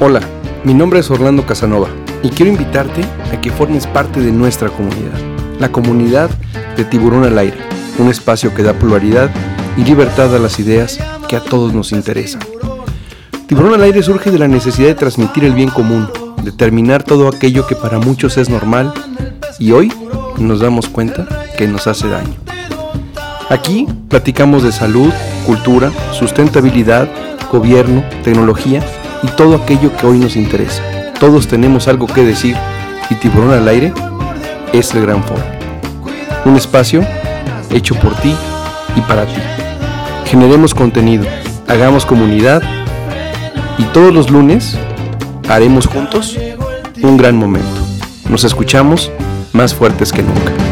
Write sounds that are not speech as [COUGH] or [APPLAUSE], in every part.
Hola, mi nombre es Orlando Casanova y quiero invitarte a que formes parte de nuestra comunidad, la comunidad de Tiburón al Aire, un espacio que da pluralidad y libertad a las ideas que a todos nos interesan. Tiburón al Aire surge de la necesidad de transmitir el bien común, determinar todo aquello que para muchos es normal y hoy nos damos cuenta que nos hace daño. Aquí platicamos de salud, cultura, sustentabilidad, gobierno, tecnología y todo aquello que hoy nos interesa. Todos tenemos algo que decir y Tiburón al Aire es el gran foro. Un espacio hecho por ti y para ti. Generemos contenido, hagamos comunidad y todos los lunes haremos juntos un gran momento. Nos escuchamos más fuertes que nunca.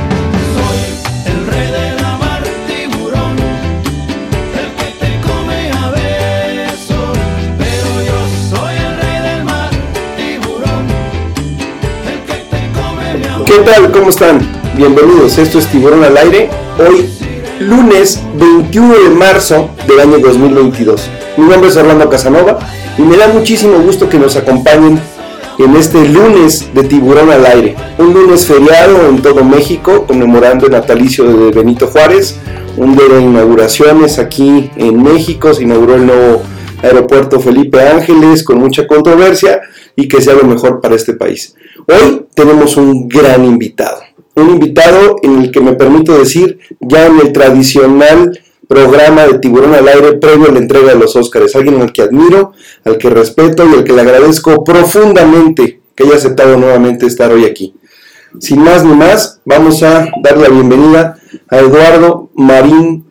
Tal? ¿Cómo están? Bienvenidos, esto es Tiburón al Aire. Hoy, lunes 21 de marzo del año 2022. Mi nombre es Orlando Casanova y me da muchísimo gusto que nos acompañen en este lunes de Tiburón al Aire. Un lunes feriado en todo México, conmemorando el natalicio de Benito Juárez. Un día de inauguraciones aquí en México. Se inauguró el nuevo aeropuerto Felipe Ángeles con mucha controversia y que sea lo mejor para este país. Hoy tenemos un gran invitado, un invitado en el que me permito decir ya en el tradicional programa de Tiburón al Aire previo a la entrega de los Óscares, alguien al que admiro, al que respeto y al que le agradezco profundamente que haya aceptado nuevamente estar hoy aquí. Sin más ni más, vamos a dar la bienvenida a Eduardo Marín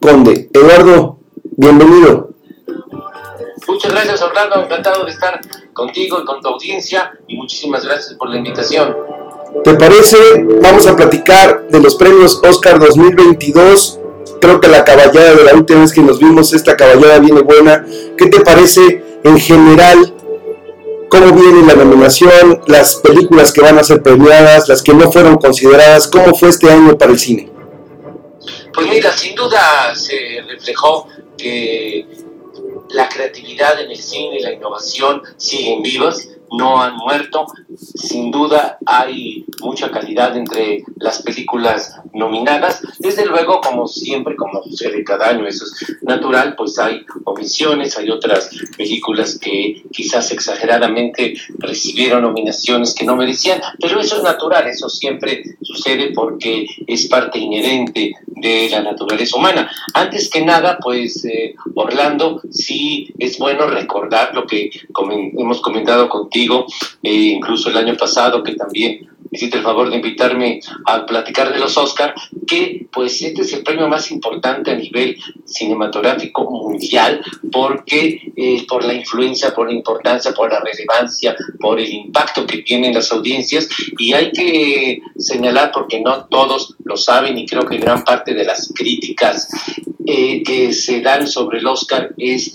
Conde. Eduardo, bienvenido. Muchas gracias, Orlando. Encantado de estar contigo y con tu audiencia y muchísimas gracias por la invitación. ¿Te parece? Vamos a platicar de los premios Oscar 2022. Creo que la caballada de la última vez que nos vimos, esta caballada viene buena. ¿Qué te parece en general? ¿Cómo viene la nominación? Las películas que van a ser premiadas, las que no fueron consideradas. ¿Cómo fue este año para el cine? Pues mira, sin duda se reflejó que la creatividad en el cine y la innovación siguen vivas, no han muerto. Sin duda hay mucha calidad entre las películas nominadas. Desde luego, como siempre, como sucede cada año, eso es natural, pues hay omisiones, hay otras películas que quizás exageradamente recibieron nominaciones que no merecían, pero eso es natural, eso siempre sucede porque es parte inherente de la naturaleza humana. Antes que nada, pues eh, Orlando, sí es bueno recordar lo que hemos comentado contigo, eh, incluso el año pasado, que también hiciste el favor de invitarme a platicar de los Oscar, que pues este es el premio más importante a nivel cinematográfico mundial, porque eh, por la influencia, por la importancia, por la relevancia, por el impacto que tienen las audiencias, y hay que señalar, porque no todos lo saben, y creo que gran parte de las críticas eh, que se dan sobre el Oscar es,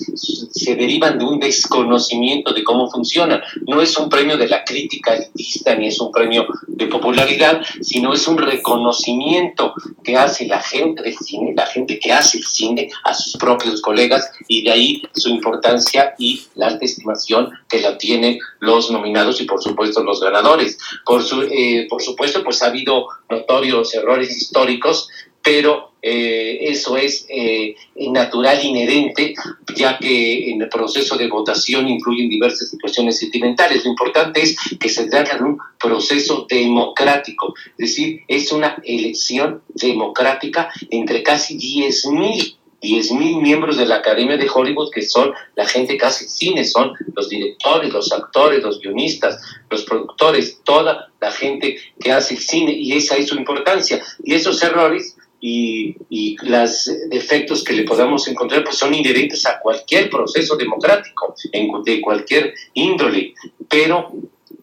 se derivan de un desconocimiento de cómo funciona. No es un premio de la crítica elitista ni es un premio de popularidad, sino es un reconocimiento que hace la gente del cine, la gente que hace el cine a sus propios colegas y de ahí su importancia y la alta estimación que la tienen los nominados y por supuesto los ganadores. Por, su, eh, por supuesto, pues ha habido notorios errores históricos pero eh, eso es eh, natural, inherente, ya que en el proceso de votación influyen diversas situaciones sentimentales. Lo importante es que se trata de un proceso democrático, es decir, es una elección democrática entre casi 10.000 10.000 miembros de la Academia de Hollywood, que son la gente que hace cine, son los directores, los actores, los guionistas, los productores, toda la gente que hace cine, y esa es su importancia. Y esos errores y, y los defectos que le podamos encontrar pues son inherentes a cualquier proceso democrático, en, de cualquier índole, pero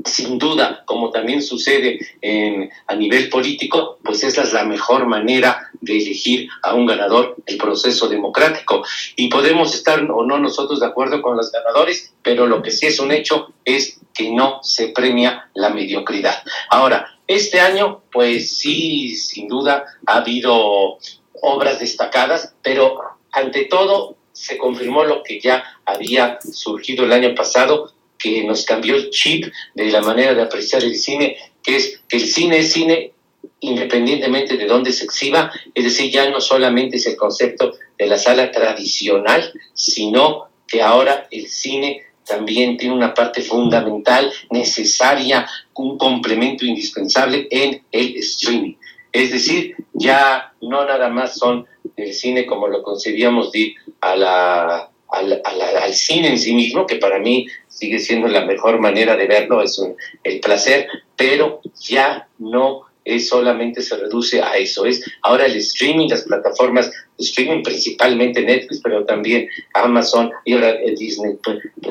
sin duda, como también sucede en, a nivel político, pues esa es la mejor manera de elegir a un ganador, el proceso democrático. Y podemos estar o no nosotros de acuerdo con los ganadores, pero lo que sí es un hecho es que no se premia la mediocridad. Ahora, este año, pues sí, sin duda, ha habido obras destacadas, pero ante todo se confirmó lo que ya había surgido el año pasado, que nos cambió el chip de la manera de apreciar el cine, que es que el cine es cine independientemente de dónde se exhiba, es decir, ya no solamente es el concepto de la sala tradicional, sino que ahora el cine también tiene una parte fundamental, necesaria, un complemento indispensable en el streaming. Es decir, ya no nada más son el cine como lo concebíamos de a la, al cine en sí mismo, que para mí sigue siendo la mejor manera de verlo, es el placer, pero ya no es solamente se reduce a eso, es ahora el streaming, las plataformas streaming, principalmente Netflix, pero también Amazon y ahora Disney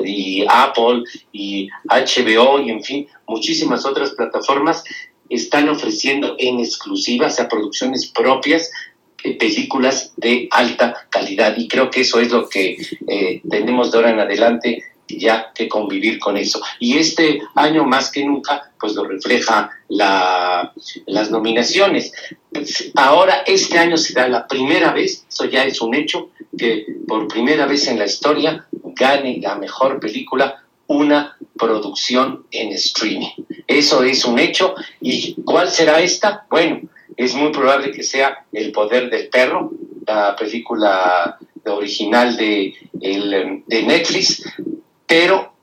y Apple y HBO y en fin, muchísimas otras plataformas están ofreciendo en exclusivas a producciones propias eh, películas de alta calidad. Y creo que eso es lo que eh, tenemos de ahora en adelante ya que convivir con eso. Y este año más que nunca, pues lo refleja la, las nominaciones. Ahora, este año será la primera vez, eso ya es un hecho, que por primera vez en la historia gane la mejor película una producción en streaming. Eso es un hecho. ¿Y cuál será esta? Bueno, es muy probable que sea El Poder del Perro, la película original de, el, de Netflix, pero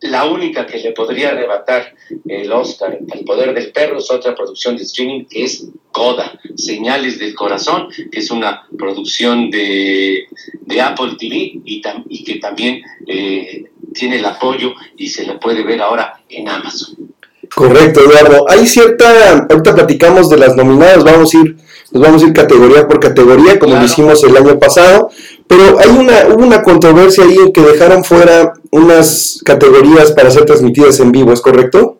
la única que le podría arrebatar el Oscar al poder del perro es otra producción de streaming que es Coda, Señales del Corazón, que es una producción de, Apple TV y, y que también eh, tiene el apoyo y se la puede ver ahora en Amazon. Correcto, Eduardo. Hay cierta, ahorita platicamos de las nominadas, vamos a ir, nos vamos a ir categoría por categoría, como lo hicimos el año pasado. Pero hay una, hubo una controversia ahí en que dejaron fuera unas categorías para ser transmitidas en vivo, ¿es correcto?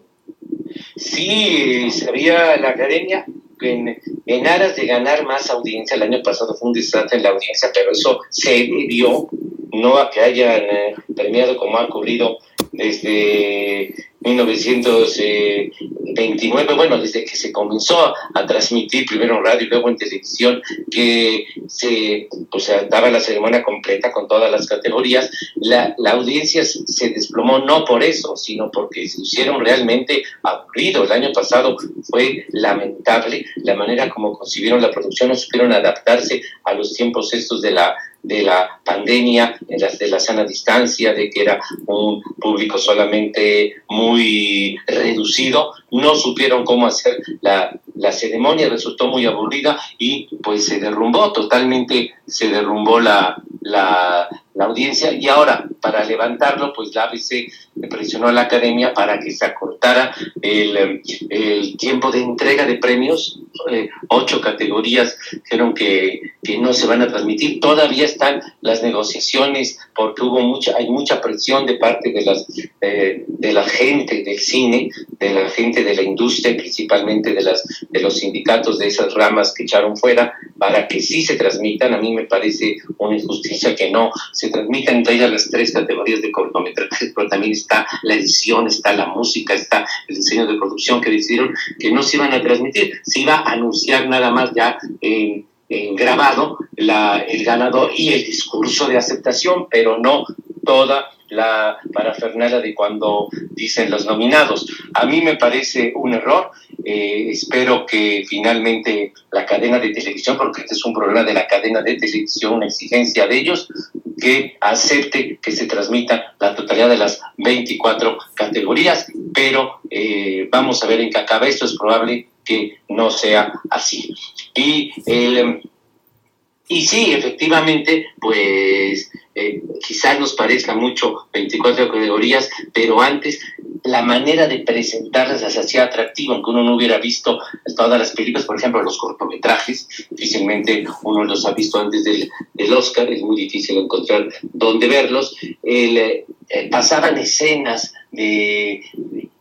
Sí, había la academia en, en, aras de ganar más audiencia. El año pasado fue un desastre en la audiencia, pero eso se debió no a que hayan eh, premiado como ha ocurrido desde 1929, bueno, desde que se comenzó a transmitir primero en radio y luego en televisión, que se pues, daba la ceremonia completa con todas las categorías, la, la audiencia se desplomó no por eso, sino porque se hicieron realmente aburridos. El año pasado fue lamentable la manera como concibieron la producción, no supieron adaptarse a los tiempos estos de la de la pandemia, de la sana distancia, de que era un público solamente muy reducido, no supieron cómo hacer la, la ceremonia, resultó muy aburrida y pues se derrumbó totalmente, se derrumbó la, la, la audiencia. Y ahora para levantarlo pues la ABC presionó a la academia para que se acortara el, el tiempo de entrega de premios, eh, ocho categorías dijeron que, que, no se van a transmitir, todavía están las negociaciones porque hubo mucha, hay mucha presión de parte de, las, eh, de la gente del cine, de la gente de la industria, principalmente de, las, de los sindicatos de esas ramas que echaron fuera, para que sí se transmitan, a mí me parece una injusticia que no se transmiten entre ellas las tres categorías de cortometrajes, pero también está la edición, está la música, está el diseño de producción que decidieron que no se iban a transmitir, se iba a anunciar nada más ya en, grabado la, el ganador y el discurso de aceptación, pero no toda la parafernalia de cuando dicen los nominados. A mí me parece un error. Eh, espero que finalmente la cadena de televisión, porque este es un problema de la cadena de televisión, una exigencia de ellos, que acepte que se transmita la totalidad de las 24 categorías, pero eh, vamos a ver en qué acaba esto, es probable que no sea así. Y, y sí, efectivamente, pues eh, quizás nos parezca mucho 24 categorías, pero antes la manera de presentarlas las hacía atractivo, aunque uno no hubiera visto todas las películas, por ejemplo, los cortometrajes, difícilmente uno los ha visto antes del, del Oscar, es muy difícil encontrar dónde verlos. Eh, pasaban escenas de,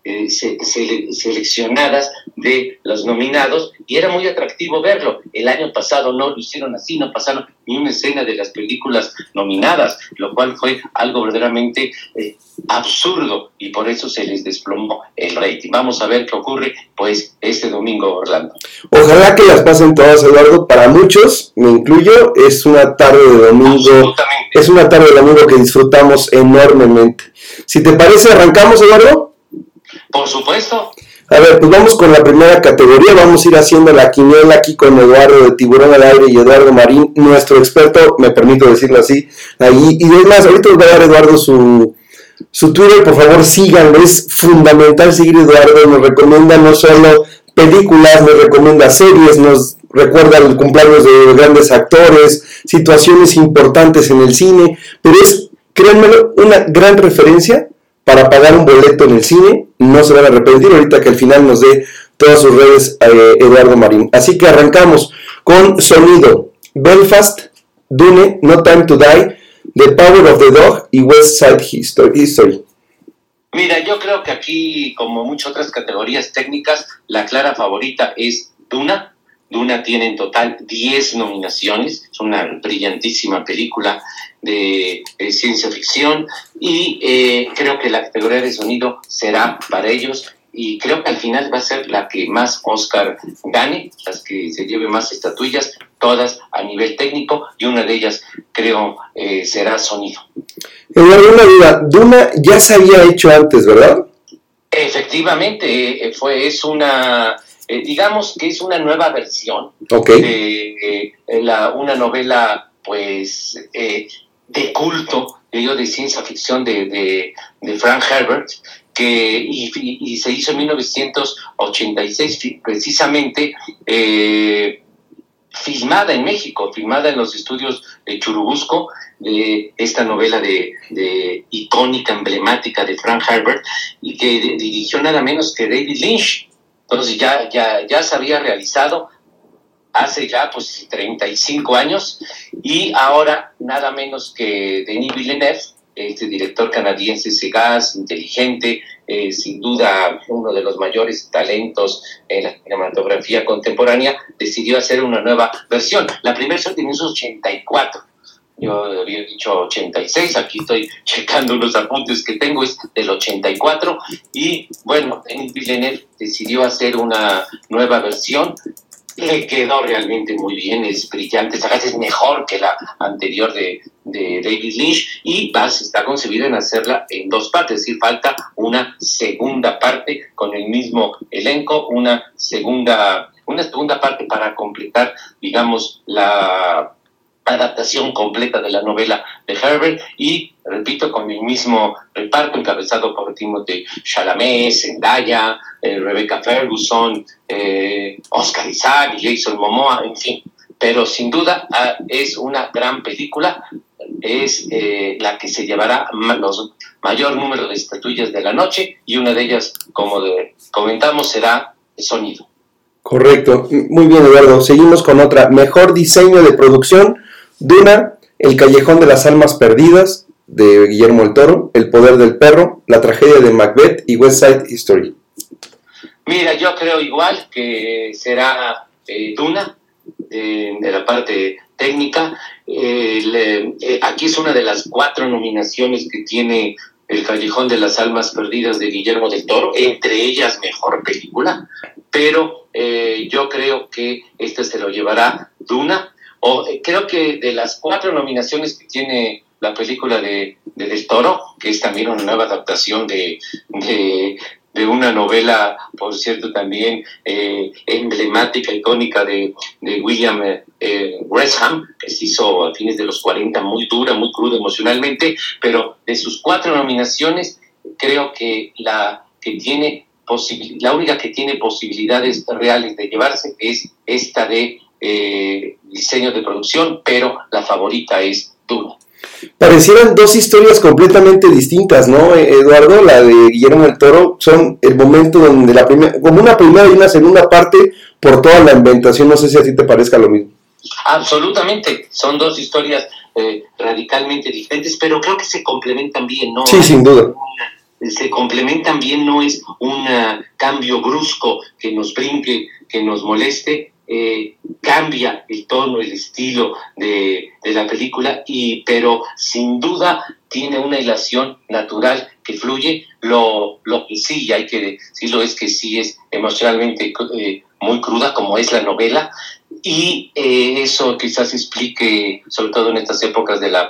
eh, seleccionadas de los nominados y era muy atractivo verlo. El año pasado no lo hicieron así, no pasaron ni una escena de las películas nominadas, lo cual fue algo verdaderamente eh, absurdo y por eso se les desplomó el rating. Vamos a ver qué ocurre pues este domingo, Orlando. Ojalá que las pasen todas, Eduardo. Para muchos, me incluyo, es una tarde de domingo es una tarde de amigo que disfrutamos enormemente. Si te parece, arrancamos, Eduardo. Por supuesto. A ver, pues vamos con la primera categoría. Vamos a ir haciendo la quiniela aquí con Eduardo de Tiburón al Aire y Eduardo Marín, nuestro experto, me permito decirlo así. Ahí, y además, ahorita os voy a dar Eduardo su, su Twitter, por favor síganlo. Es fundamental seguir Eduardo. Nos recomienda no solo películas, nos recomienda series, nos recuerda el cumpleaños de grandes actores, situaciones importantes en el cine, pero es, créanmelo, una gran referencia para pagar un boleto en el cine. No se van a arrepentir ahorita que al final nos dé todas sus redes eh, Eduardo Marín. Así que arrancamos con sonido. Belfast, Dune, No Time to Die, The Power of the Dog y West Side History. Mira, yo creo que aquí, como muchas otras categorías técnicas, la clara favorita es Duna. Duna tiene en total 10 nominaciones, es una brillantísima película de, ciencia ficción y eh, creo que la categoría de sonido será para ellos y creo que al final va a ser la que más Oscar gane, las que se lleve más estatuillas, todas a nivel técnico y una de ellas creo eh, será sonido. En alguna duda, Duna ya se había hecho antes, ¿verdad? Efectivamente, eh, fue, es una, eh, digamos que es una nueva versión okay. de la, una novela, pues, de culto, de, de ciencia ficción de, de, Frank Herbert, que y, y, se hizo en 1986 precisamente filmada en México, filmada en los estudios de Churubusco, de esta novela de, icónica, emblemática de Frank Herbert, y que dirigió nada menos que David Lynch. Entonces ya, ya, ya se había realizado hace ya pues 35 años, y ahora nada menos que Denis Villeneuve, este director canadiense segaz, inteligente, eh, sin duda uno de los mayores talentos en la cinematografía contemporánea, decidió hacer una nueva versión. La primera versión tiene 84. Yo había dicho 86, aquí estoy [LAUGHS] checando los apuntes que tengo, es del 84. Y bueno, Denis Villeneuve decidió hacer una nueva versión le quedó realmente muy bien, es brillante, esa es mejor que la anterior de, David Lynch y Bass está concebido en hacerla en dos partes, es decir, falta una segunda parte con el mismo elenco, una segunda, una segunda parte para completar, digamos, la adaptación completa de la novela de Herbert y, repito, con el mismo reparto encabezado por Timothy Chalamet, Zendaya, eh, Rebecca Ferguson, eh, Oscar Isaac, Jason Momoa, en fin. Pero sin duda ah, es una gran película, es eh, la que se llevará los mayor número de estatuillas de la noche y una de ellas, como comentamos, será sonido. Correcto, muy bien Eduardo. Seguimos con otra. Mejor diseño de producción Duna, El Callejón de las Almas Perdidas, de Guillermo el Toro, El Poder del Perro, La Tragedia de Macbeth y West Side History. Mira, yo creo igual que será eh, Duna, de la parte técnica. Eh, aquí es una de las cuatro nominaciones que tiene El Callejón de las Almas Perdidas de Guillermo del Toro, entre ellas mejor película, pero eh, yo creo que este se lo llevará Duna o, eh, creo que de las cuatro nominaciones que tiene la película de, Del Toro, que es también una nueva adaptación de, de, una novela, por cierto, también eh, emblemática, icónica de, William eh, Gresham, que se hizo a fines de los 40, muy dura, muy cruda emocionalmente, pero de sus cuatro nominaciones, creo que la que tiene la única que tiene posibilidades reales de llevarse es esta de eh, diseños de producción, pero la favorita es Duna. Parecieran dos historias completamente distintas, ¿no, Eduardo? La de Guillermo del Toro son el momento donde la primera, como una primera y una segunda parte por toda la inventación, no sé si a ti te parezca lo mismo. Absolutamente, son dos historias eh, radicalmente diferentes, pero creo que se complementan bien, ¿no? Sí, sin duda. se complementan bien, no es un cambio brusco que nos brinque, que nos moleste, eh, cambia el tono, el estilo de, la película, y, pero sin duda tiene una ilación natural que fluye. Lo, lo que sí hay que decirlo es que sí es emocionalmente eh, muy cruda, como es la novela, y eh, eso quizás explique, sobre todo en estas épocas de la,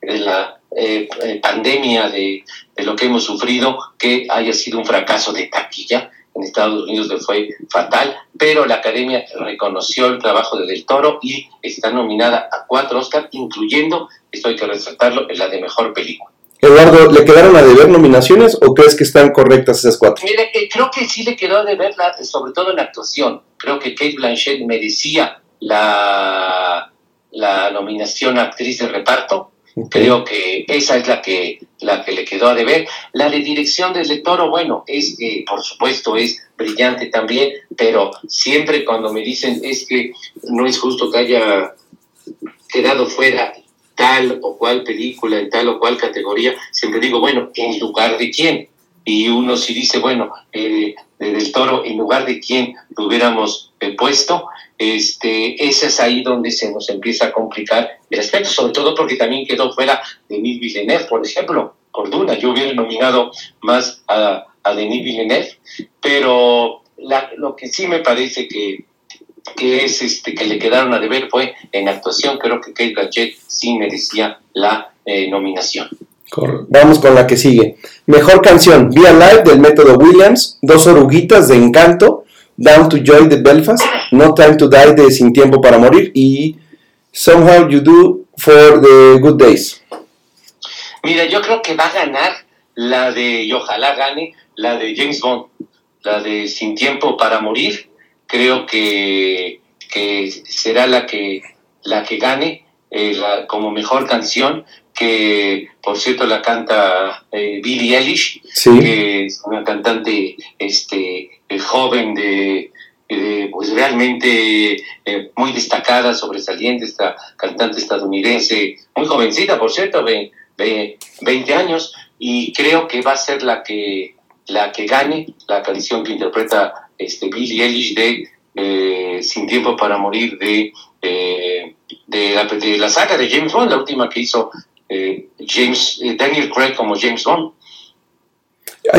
de la eh, eh, pandemia, de, de, lo que hemos sufrido, que haya sido un fracaso de taquilla. En Estados Unidos le fue fatal, pero la Academia reconoció el trabajo de Del Toro y está nominada a cuatro Oscars, incluyendo, esto hay que resaltarlo, en la de mejor película. Eduardo, ¿le quedaron a deber nominaciones o crees que están correctas esas cuatro? Mire, eh, creo que sí le quedó a deber, sobre todo en actuación. Creo que Kate Blanchett merecía la, la nominación a actriz de reparto. Creo que esa es la que, la que le quedó a deber. La de dirección del Toro, bueno, es que por supuesto es brillante también, pero siempre cuando me dicen es que no es justo que haya quedado fuera tal o cual película, en tal o cual categoría, siempre digo, bueno, ¿en lugar de quién? Y uno si dice, bueno, eh, del toro, ¿en lugar de quién lo hubiéramos eh, puesto? Este, ese es ahí donde se nos empieza a complicar el aspecto, sobre todo porque también quedó fuera Denis Villeneuve, por ejemplo, por Duna. Yo hubiera nominado más a, a Denis Villeneuve, pero lo que sí me parece que que es este que le quedaron a deber fue en actuación. Creo que Kate Blanchett sí merecía la eh, nominación. Vamos con la que sigue. Mejor canción, Be Alive del método Williams, Dos oruguitas de Encanto, Down to Joy de Belfast, No Time to Die de Sin Tiempo para Morir y Somehow You Do for the Good Days. Mira, yo creo que va a ganar la de, y ojalá gane, la de James Bond, la de Sin Tiempo para Morir creo que, que será la que, la que gane eh, como mejor canción, que por cierto la canta eh, Billie Eilish, que es una cantante este, eh, joven de, pues realmente muy destacada, sobresaliente, esta cantante estadounidense, muy jovencita, por cierto, de, de 20 años, y creo que va a ser la que, la que gane la canción que interpreta este, Billy Eilish de eh, Sin Tiempo para Morir de, de, la, saga de James Bond, la última que hizo eh, James eh, Daniel Craig como James Bond.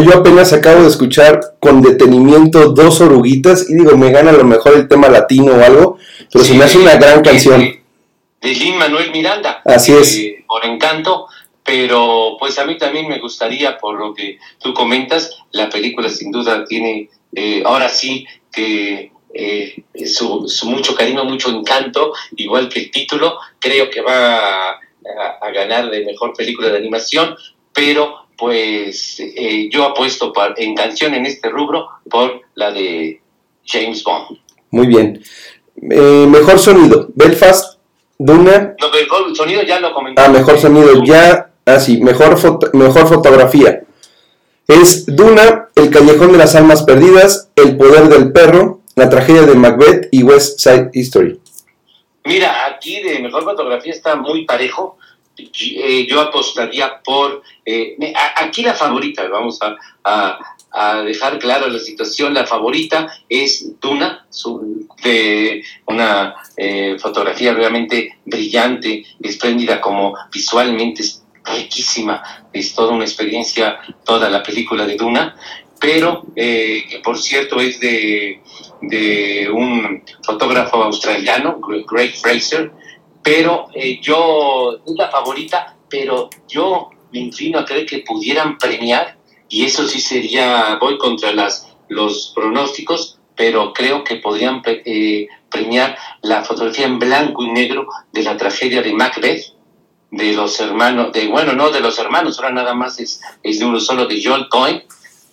Yo apenas acabo de escuchar con detenimiento dos oruguitas y digo, me gana a lo mejor el tema latino o algo, pero se me hace una gran canción. De, de Lin Manuel Miranda. Así es. Por encanto, pero pues a mí también me gustaría, por lo que tú comentas, la película sin duda tiene eh, ahora sí que eh, su, mucho cariño, mucho encanto, igual que el título, creo que va a, ganar de mejor película de animación, pero pues eh, yo apuesto en canción en este rubro por la de James Bond. Muy bien. mejor sonido, Belfast, Duna. No, mejor sonido ya lo comenté. Ah, mejor sonido, ya. Ah, sí, mejor, mejor fotografía. Es Duna, El Callejón de las Almas Perdidas, El Poder del Perro, La Tragedia de Macbeth y West Side History. Mira, aquí de mejor fotografía está muy parejo. Eh, yo apostaría por. Eh, aquí la favorita, vamos a, dejar claro la situación. La favorita es Duna, de una eh, fotografía realmente brillante, espléndida, como visualmente riquísima, es toda una experiencia, toda la película de Duna, pero eh, que por cierto es de, de, un fotógrafo australiano, Greg Fraser, pero eh, yo, es la favorita, pero yo me inclino a creer que pudieran premiar, y eso sí sería, voy contra las, los pronósticos, pero creo que podrían eh, premiar la fotografía en blanco y negro de la tragedia de Macbeth, de los hermanos, de bueno, no de los hermanos, ahora nada más es, es de uno solo, de Joel Cohen,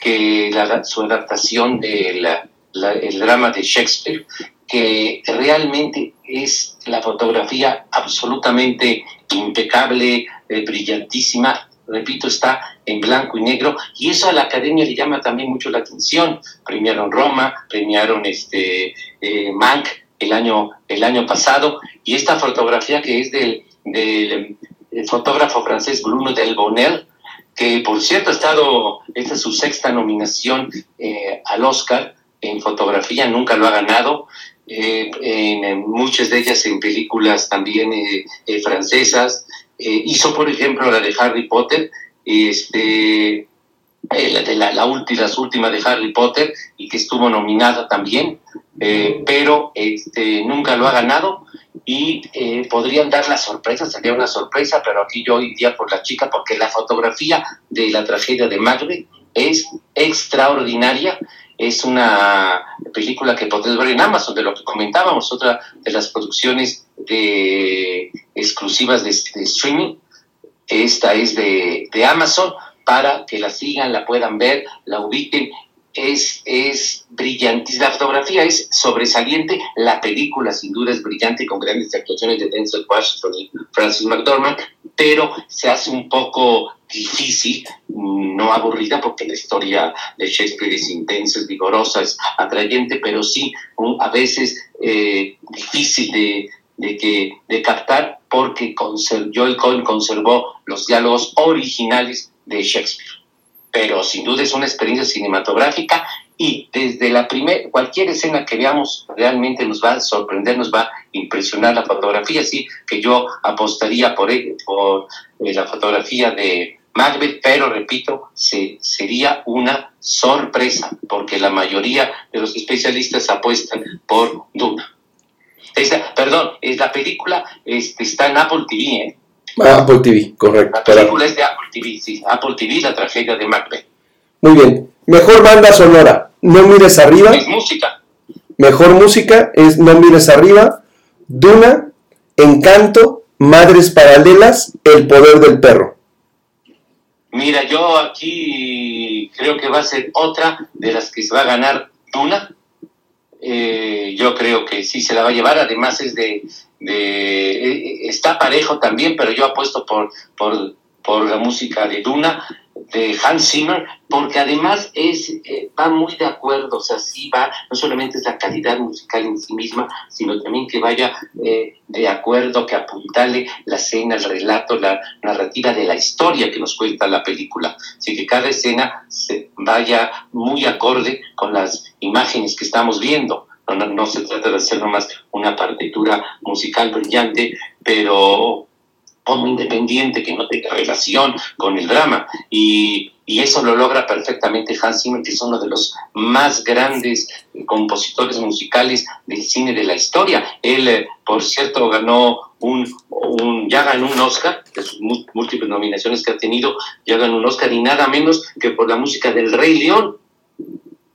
que su adaptación del el drama de Shakespeare, que realmente es la fotografía absolutamente impecable, eh, brillantísima, repito, está en blanco y negro, y eso a la academia le llama también mucho la atención. Premiaron Roma, premiaron este eh, el año, el año pasado, y esta fotografía que es del del fotógrafo francés Bruno Del Bonnel, que por cierto ha estado, esta es su sexta nominación eh, al Oscar en fotografía, nunca lo ha ganado, eh, en, muchas de ellas en películas también eh, francesas. hizo, por ejemplo, la de Harry Potter, este, eh, de la, la, última, las últimas de Harry Potter y que estuvo nominada también, eh, pero este, nunca lo ha ganado y eh, podrían dar la sorpresa, sería una sorpresa, pero aquí yo iría por la chica porque la fotografía de la tragedia de Macbeth es extraordinaria. Es una película que podés ver en Amazon, de lo que comentábamos, otra de las producciones de, exclusivas de, de streaming. Esta es de, de Amazon para que la sigan, la puedan ver, la ubiquen. Es, es brillante, la fotografía es sobresaliente, la película sin duda es brillante con grandes actuaciones de Denzel Washington y Francis McDormand, pero se hace un poco difícil, no aburrida, porque la historia de Shakespeare es intensa, es vigorosa, es atrayente, pero sí a veces eh, difícil de, de, que, de captar porque Joel Cohen conservó los diálogos originales de Shakespeare. Pero sin duda es una experiencia cinematográfica y desde la primera, cualquier escena que veamos realmente nos va a sorprender, nos va a impresionar la fotografía, así que yo apostaría por, por eh, la fotografía de Macbeth, pero repito, se, sería una sorpresa, porque la mayoría de los especialistas apuestan por Duna. Perdón, es la película este, está en Apple TV, ¿eh? Ah, Apple TV, correcto. La película es de Apple TV, sí. Apple TV, la tragedia de Macbeth. Muy bien. Mejor banda sonora, No mires arriba. Es música. Mejor música es No mires arriba, Duna, Encanto, Madres Paralelas, El Poder del Perro. Mira, yo aquí creo que va a ser otra de las que se va a ganar Duna. Eh, yo creo que sí se la va a llevar, además es de, de está parejo también, pero yo apuesto por, por, por la música de Duna, de Hans Zimmer, porque además es eh, va muy de acuerdo, o sea, sí va, no solamente es la calidad musical en sí misma, sino también que vaya eh, de acuerdo, que apuntale la escena, el relato, la narrativa de la historia que nos cuenta la película. Así que cada escena se vaya muy acorde con las imágenes que estamos viendo. No, se trata de hacer nomás una partitura musical brillante, pero como independiente que no tenga relación con el drama. Y, y, eso lo logra perfectamente Hans Zimmer, que es uno de los más grandes compositores musicales del cine de la historia. Él, eh, por cierto, ganó un, un, ya ganó un Oscar, de sus múltiples nominaciones que ha tenido, ya ganó un Oscar y nada menos que por la música del Rey León,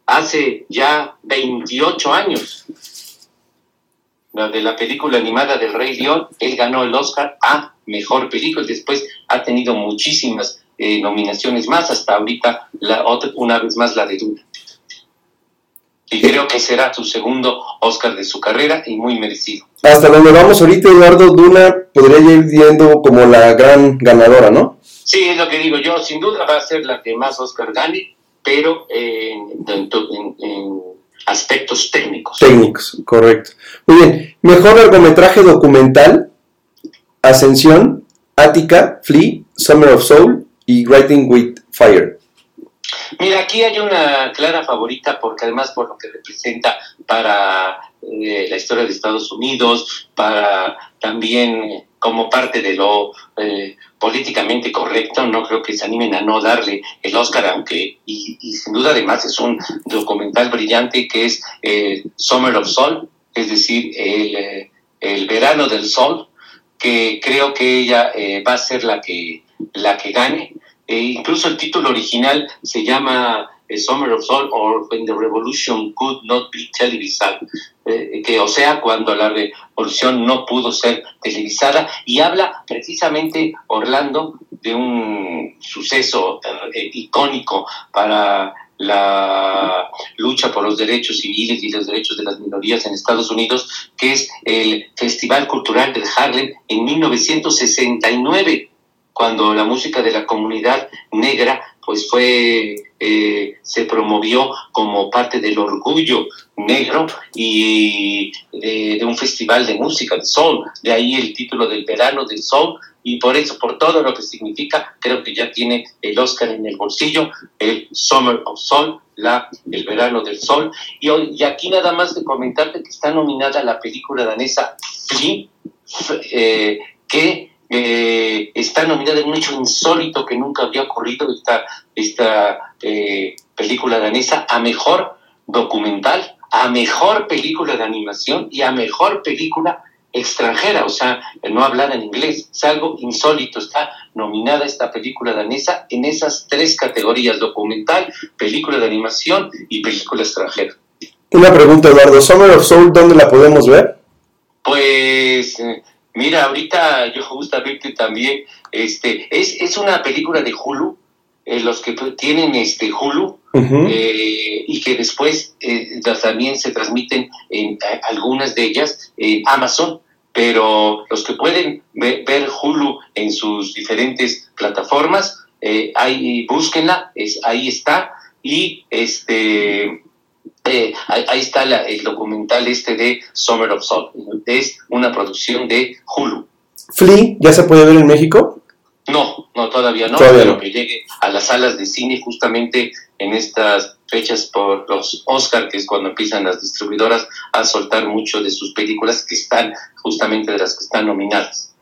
hace ya 28 años. La de la película animada del Rey León, él ganó el Oscar a Mejor Película, después ha tenido muchísimas eh, nominaciones más, hasta ahorita la otra, una vez más la de Duna. Y creo que será su segundo Oscar de su carrera y muy merecido. Hasta donde vamos ahorita, Eduardo Duna podría ir viendo como la gran ganadora, ¿no? Sí, es lo que digo yo, sin duda va a ser la que más Oscar gane, pero en, en, aspectos técnicos. Técnicos, correcto. Muy bien, mejor largometraje documental, Ascensión, Ática, Flea, Summer of Soul y Writing with Fire. Mira, aquí hay una clara favorita porque además por lo que representa para eh, la historia de Estados Unidos, para también como parte de lo eh, políticamente correcto, no creo que se animen a no darle el Oscar, aunque, y, sin duda además es un documental brillante que es eh, Summer of Sol, es decir, el, eh, el, verano del sol, que creo que ella va a ser la que, la que gane. E incluso el título original se llama Summer of Soul or When the Revolution Could Not Be Televised, eh, que o sea, cuando la revolución no pudo ser televisada, y habla precisamente Orlando de un suceso eh, icónico para la lucha por los derechos civiles y los derechos de las minorías en Estados Unidos, que es el Festival Cultural del Harlem en 1969, cuando la música de la comunidad negra pues fue, eh, se promovió como parte del orgullo negro y de, un festival de música, de sol, de ahí el título del verano del sol, y por eso, por todo lo que significa, creo que ya tiene el Oscar en el bolsillo, el Summer of Soul, la, el verano del sol, y, hoy, y aquí nada más de comentarte que está nominada la película danesa Flea, eh, que eh, está nominada en un hecho insólito que nunca había ocurrido esta, esta eh, película danesa a mejor documental, a mejor película de animación y a mejor película extranjera, o sea, no hablar en inglés. Es algo insólito. Está nominada esta película danesa en esas tres categorías, documental, película de animación y película extranjera. Una pregunta, Eduardo. Summer of Soul, ¿dónde la podemos ver? Pues, eh, mira, ahorita yo justamente también, este, es, es una película de Hulu, eh, los que tienen este Hulu eh, y que después eh, también se transmiten en algunas de ellas en Amazon, pero los que pueden ver, Hulu en sus diferentes plataformas, ahí búsquenla, es, ahí está y este ahí, está el documental este de Summer of Soul, es una producción de Hulu. Flea ya se puede ver en México. No, no, todavía no, pero que llegue a las salas de cine justamente en estas fechas por los Oscar, que es cuando empiezan las distribuidoras a soltar mucho de sus películas que están justamente de las que están nominadas.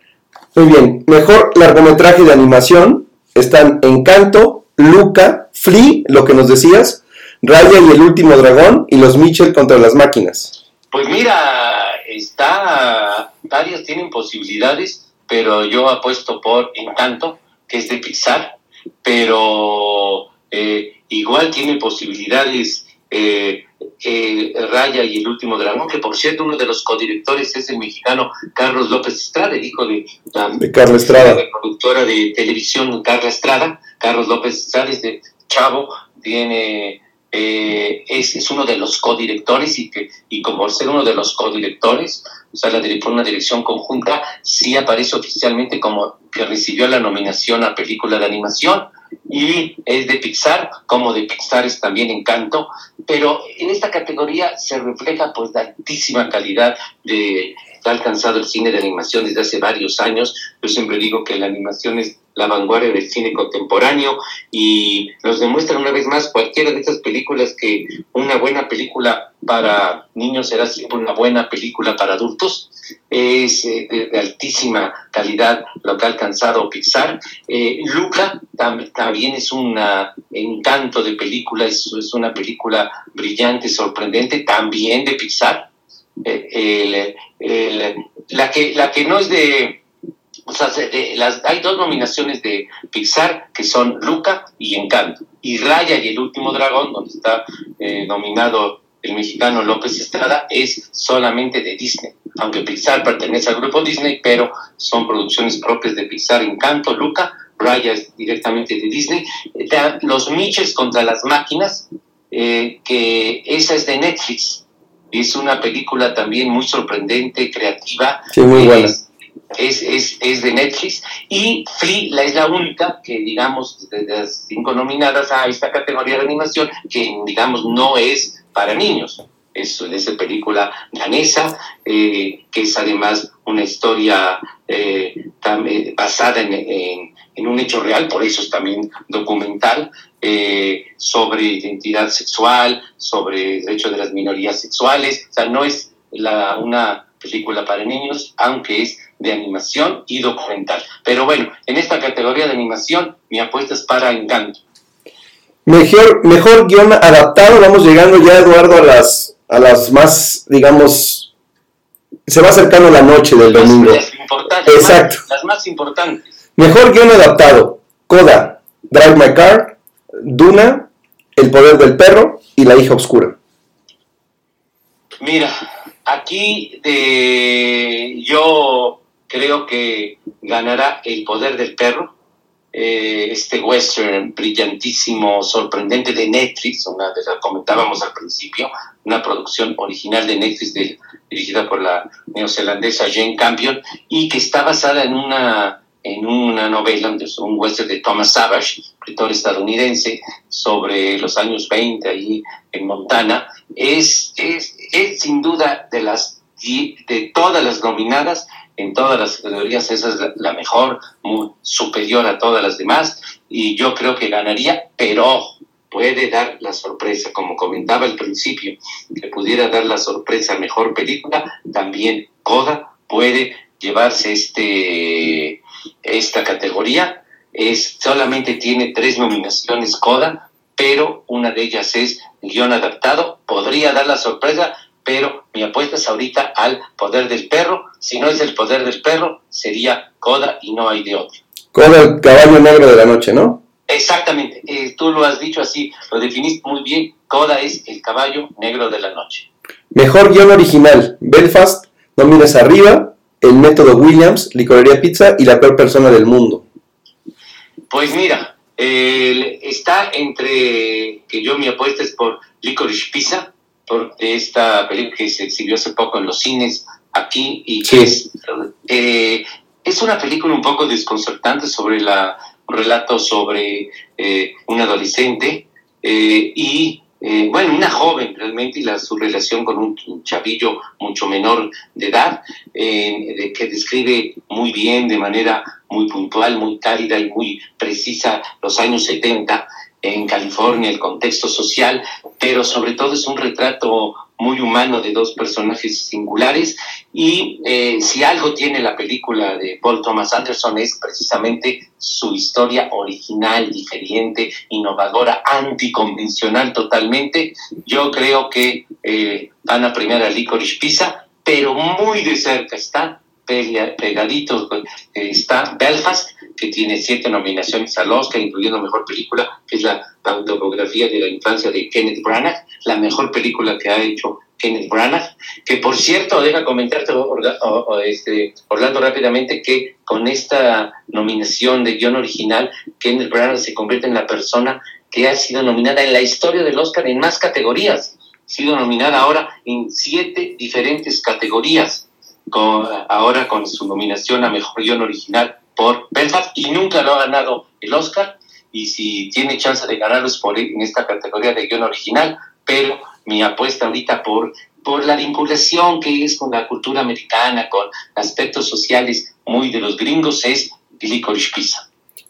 Muy bien, mejor largometraje de animación están Encanto, Luca, Flea, lo que nos decías, Raya y el último dragón y los Mitchell contra las máquinas. Pues mira, está, varios tienen posibilidades pero yo apuesto por Encanto, que es de Pixar, pero eh, igual tiene posibilidades eh, eh, Raya y el último dragón, que por cierto uno de los codirectores es el mexicano Carlos López Estrada, hijo de, de Carla Estrada, la productora de televisión Carla Estrada. Carlos López Estrada es de Chavo, tiene eh, es, uno de los codirectores y, que, y como ser uno de los codirectores, o sea, la, por una dirección conjunta, sí aparece oficialmente como que recibió la nominación a película de animación y es de Pixar, como de Pixar es también Encanto, pero en esta categoría se refleja pues la altísima calidad de ha alcanzado el cine de animación desde hace varios años. Yo siempre digo que la animación es la vanguardia del cine contemporáneo y nos demuestra una vez más cualquiera de estas películas que una buena película para niños será siempre una buena película para adultos. Es eh, de, altísima calidad lo que ha alcanzado Pixar. Eh, Luca también es un encanto de película, es, es una película brillante, sorprendente, también de Pixar. Eh, la, que, la que no es de o sea, las, hay dos nominaciones de Pixar que son Luca y Encanto. Y Raya y el último dragón, donde está eh, nominado el mexicano López Estrada, es solamente de Disney. Aunque Pixar pertenece al grupo Disney, pero son producciones propias de Pixar, Encanto, Luca, Raya es directamente de Disney. Los Miches contra las máquinas, eh, que esa es de Netflix. Es una película también muy sorprendente, creativa. Sí, muy buena es, es, es de Netflix. Y Flea la es la única que digamos de las cinco nominadas a esta categoría de animación que digamos no es para niños. Es, es película danesa eh, que es además una historia eh, eh, basada en, en, un hecho real por eso es también documental sobre identidad sexual sobre el de las minorías sexuales. O sea no es la, una película para niños, aunque es de animación y documental. Pero bueno, en esta categoría de animación, mi apuesta es para Encanto. Mejor, mejor guion adaptado, vamos llegando ya, Eduardo, a las, a las más, digamos, se va acercando la noche del domingo. Las, importantes, Exacto. las más importantes. Mejor guion adaptado, Coda, Drive My Car, Duna, El Poder del Perro y La Hija Oscura. Mira, Aquí de, yo creo que ganará El Poder del Perro, eh, este western brillantísimo, sorprendente de Netflix, una de las comentábamos al principio, una producción original de Netflix dirigida por la neozelandesa Jane Campion y que está basada en una en una novela, un western de Thomas Savage, escritor estadounidense, sobre los años 20 ahí en Montana, es, es, es sin duda de las de todas las nominadas, en todas las categorías, esa es la, mejor, muy superior a todas las demás, y yo creo que ganaría, pero puede dar la sorpresa, como comentaba al principio, que pudiera dar la sorpresa mejor película, también Coda puede llevarse este esta categoría. Es, solamente tiene tres nominaciones Coda, pero una de ellas es guion adaptado. Podría dar la sorpresa, pero mi apuesta es ahorita al poder del perro. Si no es el poder del perro, sería Coda y no hay de otro. Coda, el caballo negro de la noche, ¿no? Exactamente, eh, tú lo has dicho así, lo definiste muy bien. Coda es el caballo negro de la noche. Mejor guion original, Belfast, No mires arriba, El método Williams, Licorería Pizza y La peor persona del mundo. Pues mira, está entre que yo mi apuesta es por Licorice Pizza, por esta película que se exhibió hace poco en los cines aquí y que es, eh, es una película un poco desconcertante sobre la un relato sobre eh, un adolescente eh, y eh, bueno, una joven realmente y la, su relación con un, chavillo mucho menor de edad, eh, que describe muy bien, de manera muy puntual, muy cálida y muy precisa los años 70 en California, el contexto social, pero sobre todo es un retrato muy humano de dos personajes singulares y eh, si algo tiene la película de Paul Thomas Anderson es precisamente su historia original, diferente, innovadora, anticonvencional totalmente. Yo creo que eh, van a premiar a Licorice Pizza, pero muy de cerca está pegadito eh, está Belfast, que tiene siete nominaciones al Oscar, incluyendo Mejor Película, que es la autobiografía de la infancia de Kenneth Branagh, la mejor película que ha hecho Kenneth Branagh, que por cierto, deja comentarte, este, Orlando, rápidamente, que con esta nominación de guion original, Kenneth Branagh se convierte en la persona que ha sido nominada en la historia del Oscar en más categorías. Ha sido nominada ahora en siete diferentes categorías, con, ahora con su nominación a Mejor Guión Original por Belfast, y nunca lo ha ganado el Oscar, y si tiene chance de ganarlo es por, en esta categoría de guion original, pero mi apuesta ahorita por, por la vinculación que es con la cultura americana, con aspectos sociales muy de los gringos, es Licorice Pizza.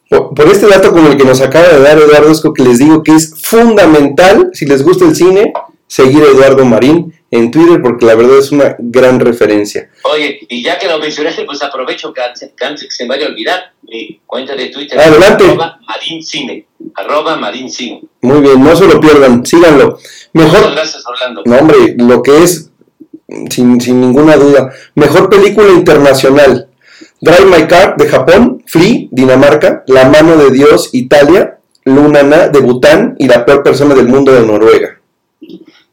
Por, este dato como el que nos acaba de dar Eduardo Esco, que les digo que es fundamental, si les gusta el cine, seguir a Eduardo Marín en Twitter porque la verdad es una gran referencia. Oye, y ya que lo mencionaste, pues aprovecho que antes, que se me vaya a olvidar mi cuenta de Twitter. Adelante. Arroba Marincine. Arroba Marincine. Muy bien, no se lo pierdan, síganlo. Mejor, Muchas gracias, Orlando. No, hombre, lo que es, sin, sin ninguna duda, mejor película internacional. Drive My Car de Japón, Free, Dinamarca, La Mano de Dios, Italia, Lunana de Bután y La Peor Persona del Mundo de Noruega.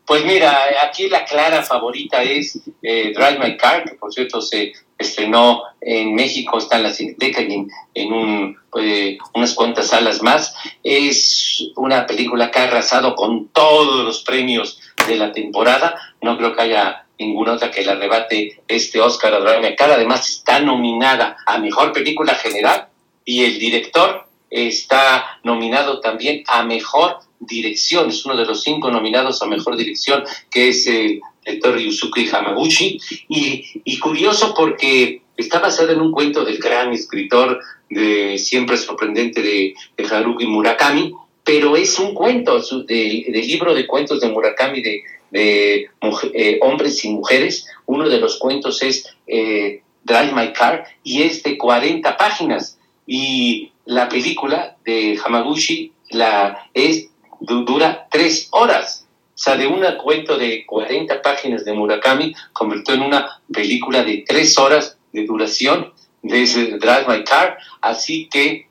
Pues mira, aquí la clara favorita es eh, Drive My Car, que por cierto se estrenó en México, está en la Cineteca y en, un, eh, unas cuantas salas más. Es una película que ha arrasado con todos los premios de la temporada. No creo que haya ninguna otra que la arrebate este Oscar a Drive My Car. Además está nominada a Mejor Película General y el director está nominado también a Mejor dirección, es uno de los cinco nominados a mejor dirección, que es el director Ryusuke Hamaguchi. Y, y curioso porque está basado en un cuento del gran escritor de siempre sorprendente de, Haruki Murakami, pero es un cuento del libro de cuentos de Murakami de, de eh, hombres y mujeres. Uno de los cuentos es eh, Drive My Car y es de 40 páginas. Y la película de Hamaguchi la, es dura tres horas. O sea, de un cuento de 40 páginas de Murakami convirtió en una película de tres horas de duración de Drive My Car. Así que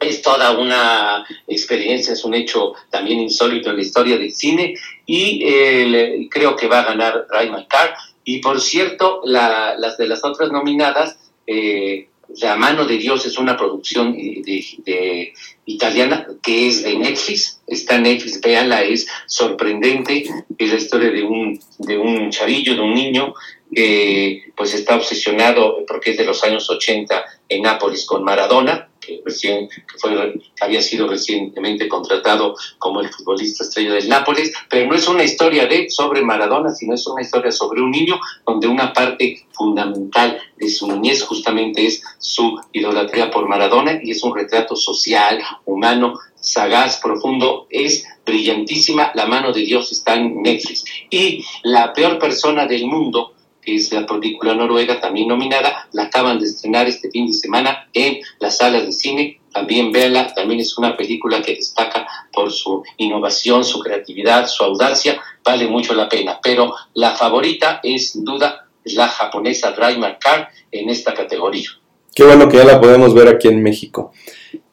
es toda una experiencia, es un hecho también insólito en la historia del cine y eh, creo que va a ganar Drive My Car. Y por cierto, las de las otras nominadas, eh, la mano de Dios es una producción de, italiana que es de Netflix, está en Netflix, véanla, es sorprendente, es la historia de un, de un chavillo, de un niño que pues está obsesionado, porque es de los años 80 en Nápoles con Maradona, recién, que, fue, había sido recientemente contratado como el futbolista estrella del Nápoles, pero no es una historia de sobre Maradona, sino es una historia sobre un niño donde una parte fundamental de su niñez justamente es su idolatría por Maradona y es un retrato social, humano, sagaz, profundo, es brillantísima, la mano de Dios está en Netflix. Y la peor persona del mundo que es la película noruega, también nominada, la acaban de estrenar este fin de semana en las salas de cine. También véanla, también es una película que destaca por su innovación, su creatividad, su audacia, vale mucho la pena. Pero la favorita es sin duda la japonesa My Car en esta categoría. Qué bueno que ya la podemos ver aquí en México.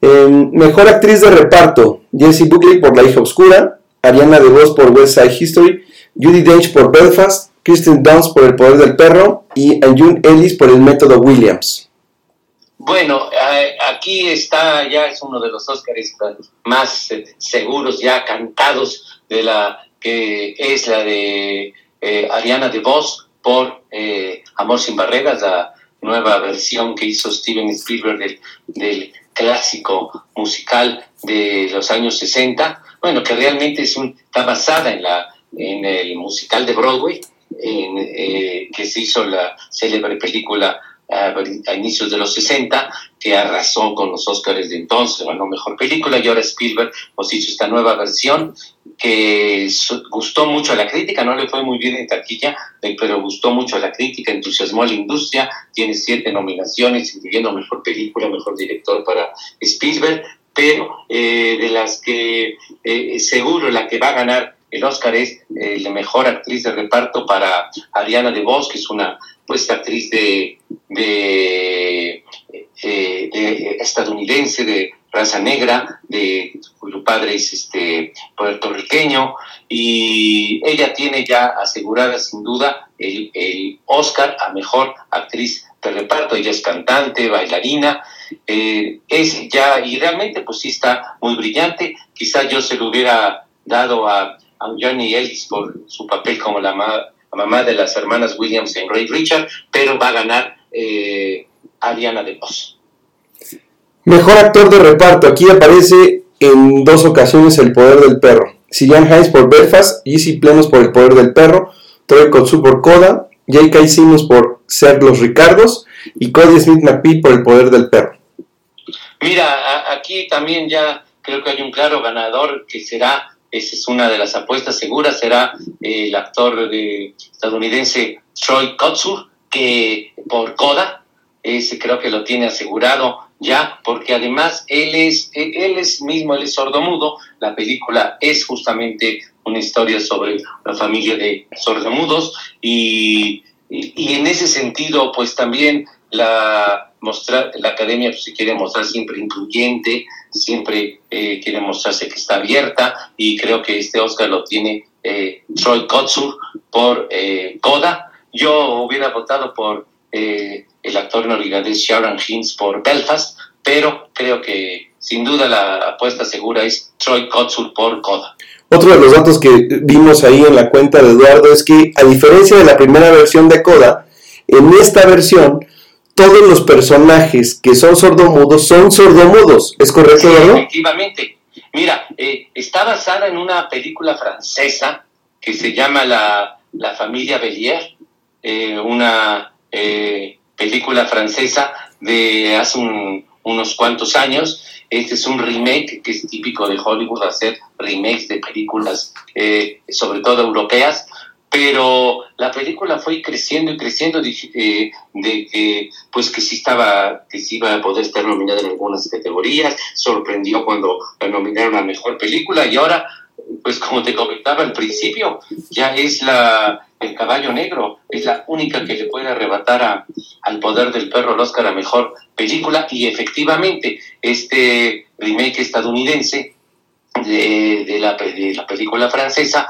mejor actriz de reparto, Jessie Buckley por La hija oscura, Ariana DeVos por West Side History, Judy Dench por Belfast, Kristen Dunst por El poder del perro y June Ellis por El método Williams. Bueno, eh, aquí está, ya es uno de los Oscars más eh, seguros, ya cantados, de la que es la de eh, Ariana DeVos por Amor sin barreras, la nueva versión que hizo Steven Spielberg del, clásico musical de los años 60, bueno, que realmente es un, está basada en, la, en el musical de Broadway, eh, que se hizo la célebre película a, inicios de los 60, que arrasó con los Oscars de entonces, ganó mejor película, y ahora Spielberg nos hizo esta nueva versión que gustó mucho a la crítica, no le fue muy bien en taquilla, eh, pero gustó mucho a la crítica, entusiasmó a la industria, tiene siete nominaciones, incluyendo mejor película, mejor director para Spielberg, pero eh, de las que eh, seguro la que va a ganar el Oscar es la mejor actriz de reparto para Ariana DeVos, que es una pues actriz de, de, de estadounidense de raza negra, de, cuyo padre es este, puertorriqueño, y ella tiene ya asegurada sin duda el, el Oscar a Mejor Actriz de Reparto. Ella es cantante, bailarina, eh, es ya, y realmente pues sí está muy brillante. Quizá yo se lo hubiera dado a, a Johnny Ellis por su papel como la, mamá de las hermanas Williams en Ray Richard, pero va a ganar eh, Ariana DeVos. Mejor actor de reparto. Aquí aparece en dos ocasiones El Poder del Perro. Cillian Hayes por Belfast, Easy Plenos por El Poder del Perro, Troy Kotsu por Coda, J.K. Simmons por Ser los Ricardos y Cody Smith McPhee por El Poder del Perro. Mira, aquí también ya creo que hay un claro ganador que será, esa es una de las apuestas seguras, será el actor de, estadounidense Troy Kotsu, que por Coda, ese creo que lo tiene asegurado ya, porque además él es, él es mismo, él es sordomudo, la película es justamente una historia sobre la familia de sordomudos y, y, en ese sentido, pues también la, mostrar, la academia pues, se quiere mostrar siempre incluyente, siempre eh, quiere mostrarse que está abierta y creo que este Oscar lo tiene eh, Troy Kotsur por eh, Coda. Yo hubiera votado por eh, el actor noruegués Sharon Hinds por Belfast, pero creo que sin duda la apuesta segura es Troy Kotsur por Coda. Otro de los datos que vimos ahí en la cuenta de Eduardo es que, a diferencia de la primera versión de Coda, en esta versión todos los personajes que son sordomudos son sordomudos. ¿Es correcto, sí, Efectivamente. Mira, eh, está basada en una película francesa que se llama La, la familia Bellier, eh, una eh, película francesa de hace unos cuantos años. Este es un remake que es típico de Hollywood hacer remakes de películas, eh, sobre todo europeas, pero la película fue creciendo y creciendo eh, de, que pues que sí estaba que iba a poder estar nominada en algunas categorías. Sorprendió cuando la nominaron a mejor película y ahora pues como te comentaba al principio ya es la el caballo negro. Es la única que le puede arrebatar a, al poder del perro el Oscar a mejor película. Y efectivamente este remake estadounidense de, la, de la, película francesa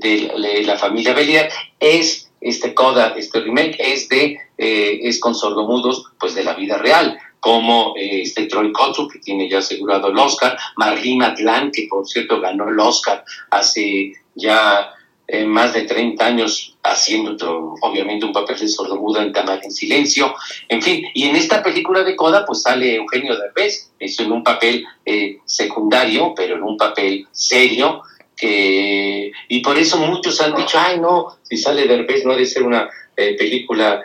de, la familia Bellier es este coda, este remake es de eh, es con sordomudos pues de la vida real como eh, este Troy Kotsu, que tiene ya asegurado el Oscar, Marlene Atlan, que por cierto ganó el Oscar hace ya eh, más de 30 años haciendo obviamente un papel de sordomuda en Cámara en Silencio, en fin, y en esta película de Coda pues sale Eugenio Derbez, eso en un papel eh, secundario, pero en un papel serio, que, y por eso muchos han dicho, ay no, si sale Derbez no ha de ser una eh, película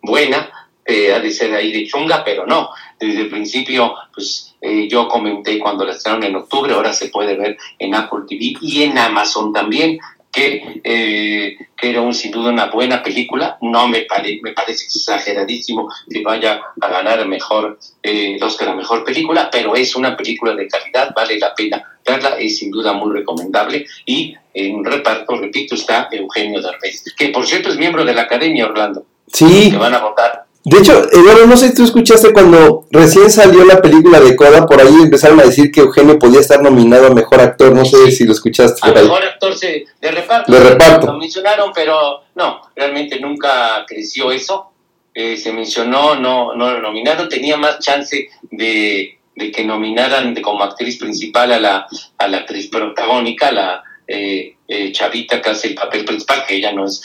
buena, ha de ser ahí de chunga, pero no, desde el principio pues yo comenté cuando la estrenaron en octubre, ahora se puede ver en Apple TV y en Amazon también, que, eh, que era un, sin duda una buena película. No me, me parece exageradísimo que vaya a ganar mejor eh, el Oscar a mejor película, pero es una película de calidad, vale la pena verla, es sin duda muy recomendable. Y en un reparto, repito, está Eugenio Derbez, que por cierto es miembro de la Academia Orlando. Sí. Que van a votar de hecho, Eduardo, no sé si tú escuchaste cuando recién salió la película de Coda, por ahí empezaron a decir que Eugenio podía estar nominado a Mejor Actor, no sé si lo escuchaste. A Mejor Actor de reparto. De reparto. Lo mencionaron, pero no, realmente nunca creció eso. Eh, se mencionó, no, no lo nominaron, tenía más chance de, que nominaran como actriz principal a la, a la actriz protagónica, la eh, eh, chavita que hace el papel principal, que ella no es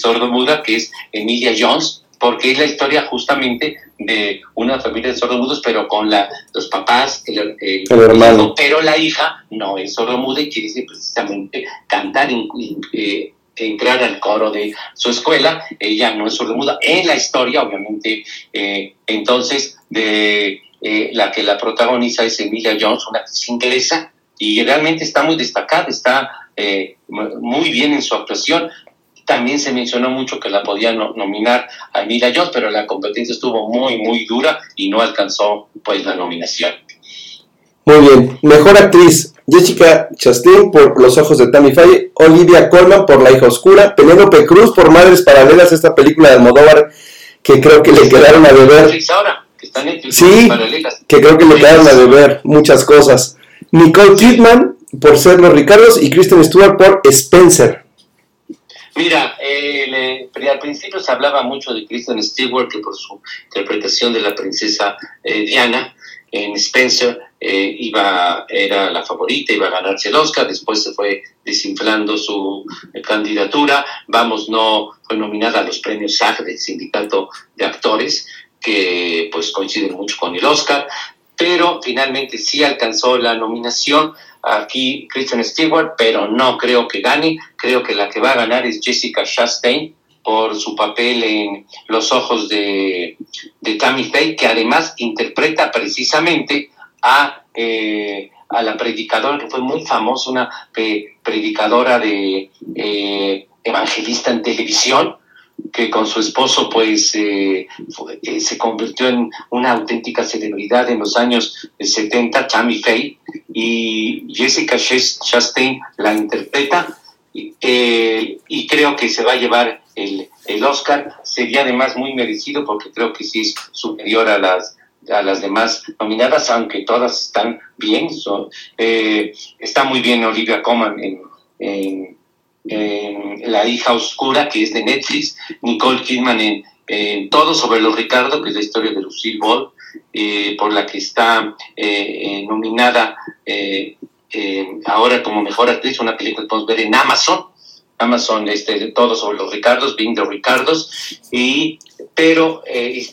sordo muda, que es Emilia Jones porque es la historia justamente de una familia de sordomudos, pero con la, los papás, el, hermano. pero la hija no es sordomuda y quiere precisamente cantar, eh, entrar al coro de su escuela, ella no es sordomuda, en la historia, obviamente, eh, entonces, de eh, la que la protagoniza es Emilia Jones, una actriz inglesa, y realmente está muy destacada, está muy bien en su actuación. También se mencionó mucho que la podían nominar a Jones, pero la competencia estuvo muy, muy dura y no alcanzó pues la nominación. Muy bien. Mejor actriz, Jessica Chastain por Los ojos de Tammy Faye, Olivia Colman por La hija oscura, Penélope Cruz por Madres Paralelas, esta película de Almodóvar que creo que le quedaron a deber. sí, que creo que le quedaron a deber muchas cosas. Nicole Kidman por Ser los Ricardos y Kristen Stewart por Spencer. Mira, eh, al principio se hablaba mucho de Kristen Stewart, que por su interpretación de la princesa eh, Diana en Spencer eh, iba, era la favorita, iba a ganarse el Oscar, después se fue desinflando su candidatura, vamos, no fue nominada a los premios SAG del Sindicato de Actores, que pues coinciden mucho con el Oscar, pero finalmente sí alcanzó la nominación aquí Kristen Stewart, pero no creo que gane. Creo que la que va a ganar es Jessica Chastain por su papel en Los ojos de, de Tammy Faye, que además interpreta precisamente a, eh, a la predicadora, que fue muy famosa, una predicadora de eh, evangelista en televisión, que con su esposo pues eh, eh, se convirtió en una auténtica celebridad en los años 70, Tammy Faye, y Jessica Chastain la interpreta eh, y creo que se va a llevar el, el, Oscar. Sería además muy merecido porque creo que sí es superior a las a las demás nominadas, aunque todas están bien. Son, está muy bien Olivia Colman en la hija oscura, que es de Netflix, Nicole Kidman en, Todo sobre los Ricardo, que es la historia de Lucille Ball, eh, por la que está eh, eh, nominada ahora como mejor actriz, una película que podemos ver en Amazon. Amazon, este, todo sobre los Ricardos, Being the Ricardos, y, pero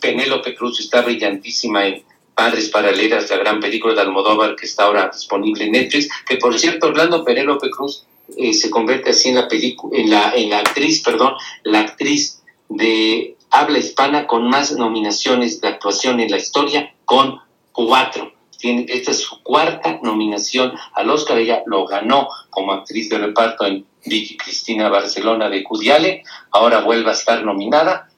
Penélope Cruz está brillantísima en Padres Paralelas, la gran película de Almodóvar que está ahora disponible en Netflix, que por cierto, Orlando Penélope Cruz eh, se convierte así en la en en la actriz, perdón, la actriz de habla hispana con más nominaciones de actuación en la historia, con cuatro. Esta es su cuarta nominación al Oscar. Ella lo ganó como actriz de reparto en Vicky Cristina Barcelona de Cudiale. Ahora vuelve a estar nominada.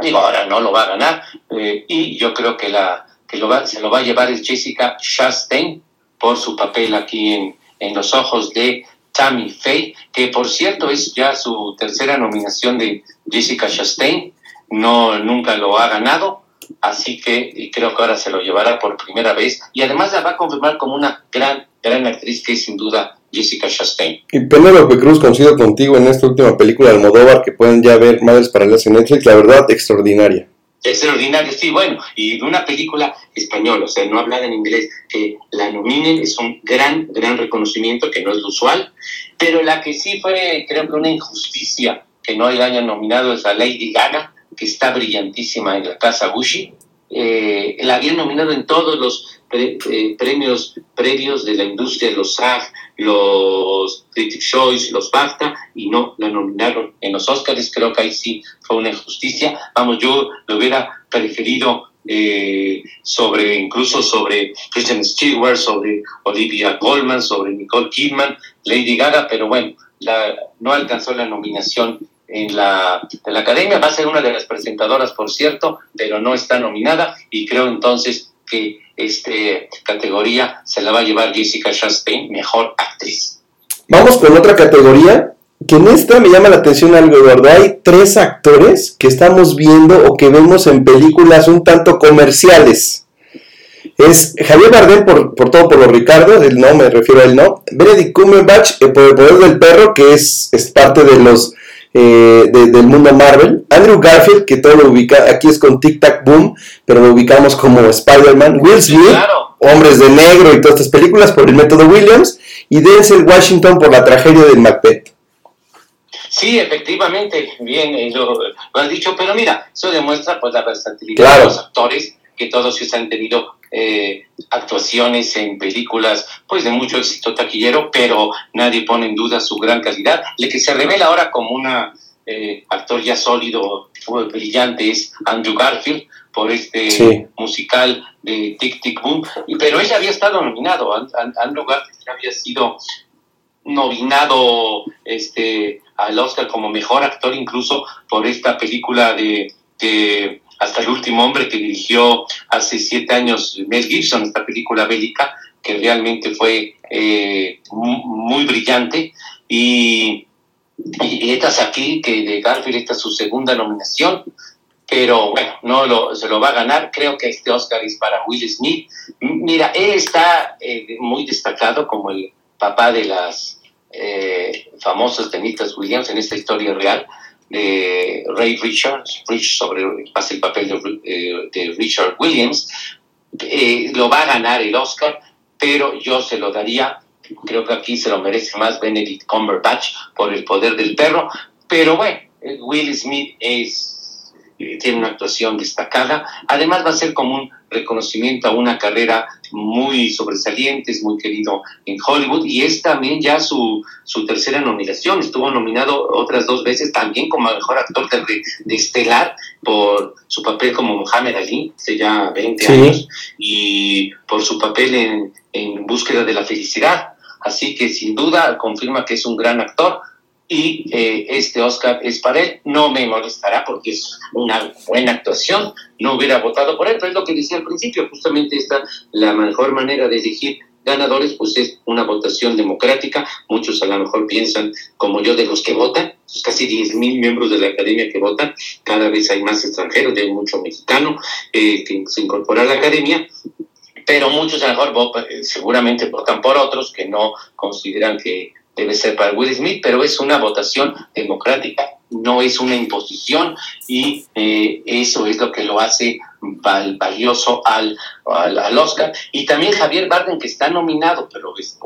Digo, ahora no lo va a ganar. Eh, y yo creo que, la, que se lo va a llevar es Jessica Chastain por su papel aquí en, en Los Ojos de Tammy Faye, que por cierto es ya su tercera nominación de Jessica Chastain, no nunca lo ha ganado, así que creo que ahora se lo llevará por primera vez. Y además la va a confirmar como una gran, gran actriz que es sin duda Jessica Chastain. Y Penélope Cruz, coincido contigo en esta última película de Almodóvar que pueden ya ver Madres Paralelas en Netflix, la verdad extraordinaria extraordinario, sí, bueno, y una película española, o sea, no hablada en inglés, que la nominen es un gran, gran reconocimiento que no es lo usual, pero la que sí fue, creo que una injusticia que no hayan nominado es a Lady Gaga, que está brillantísima en la casa Gucci, eh, la habían nominado en todos los eh, premios previos de la industria, los SAG, los Critics' Choice, los BAFTA, y no la nominaron en los Oscars. Creo que ahí sí fue una injusticia. Vamos, yo lo hubiera preferido eh, sobre, incluso sobre Kristen Stewart, sobre Olivia Colman, sobre Nicole Kidman, Lady Gaga, pero bueno, la, no alcanzó la nominación en la, la academia. Va a ser una de las presentadoras, por cierto, pero no está nominada y creo entonces que este categoría se la va a llevar Jessica Chastain, mejor actriz. Vamos con otra categoría que en esta me llama la atención algo, Eduardo. Hay tres actores que estamos viendo o que vemos en películas un tanto comerciales. Es Javier Bardem por, por todo por lo Ricardo, el no, me refiero a él no. Benedict Cumberbatch eh, por el poder del perro, que es, es parte de los eh, del mundo Marvel. Andrew Garfield, que todo lo ubica, aquí es con Tic Tac Boom, pero lo ubicamos como Spider-Man. Will Smith, Hombres de Negro y todas estas películas por el método Williams. Y Denzel Washington por la tragedia de Macbeth. Sí, efectivamente, bien eh, lo, has dicho, pero mira, eso demuestra pues la versatilidad de los actores, que todos ellos han tenido eh, actuaciones en películas pues de mucho éxito taquillero, pero nadie pone en duda su gran calidad. El que se revela ahora como un eh, actor ya sólido, brillante, es Andrew Garfield por este musical de Tic Tic Boom, pero él había estado nominado, Andrew Garfield había sido nominado este, al Oscar como mejor actor incluso por esta película de, Hasta el último hombre que dirigió hace siete años Mel Gibson, esta película bélica que realmente fue eh, muy, brillante y, y estás aquí que de Garfield esta es su segunda nominación pero bueno, no lo, se lo va a ganar. Creo que este Oscar es para Will Smith. Mira, él está eh, muy destacado como el papá de las eh, famosos tenistas Williams en esta historia real de Ray Richards, Rich sobre hace el papel de, eh, Richard Williams, eh, lo va a ganar el Oscar, pero yo se lo daría, creo que aquí se lo merece más Benedict Cumberbatch por el poder del perro, pero bueno, Will Smith es tiene una actuación destacada. Además va a ser como un reconocimiento a una carrera muy sobresaliente, es muy querido en Hollywood y es también ya su, su tercera nominación. Estuvo nominado otras dos veces también como mejor actor de, de Estelar por su papel como Mohamed Ali, hace ya 20 años, y por su papel en, en Búsqueda de la Felicidad. Así que sin duda confirma que es un gran actor y eh, este Oscar es para él. No me molestará porque es una buena actuación, no hubiera votado por él, pero es lo que decía al principio, justamente esta la mejor manera de elegir ganadores, pues es una votación democrática. Muchos a lo mejor piensan, como yo, de los que votan, pues casi 10 mil miembros de la academia que votan, cada vez hay más extranjeros, hay mucho mexicano eh, que se incorpora a la academia, pero muchos a lo mejor eh, seguramente votan por otros que no consideran que debe ser para Will Smith, pero es una votación democrática, no es una imposición y eh, eso es lo que lo hace valioso al, al, Oscar. Y también Javier Bardem, que está nominado, pero es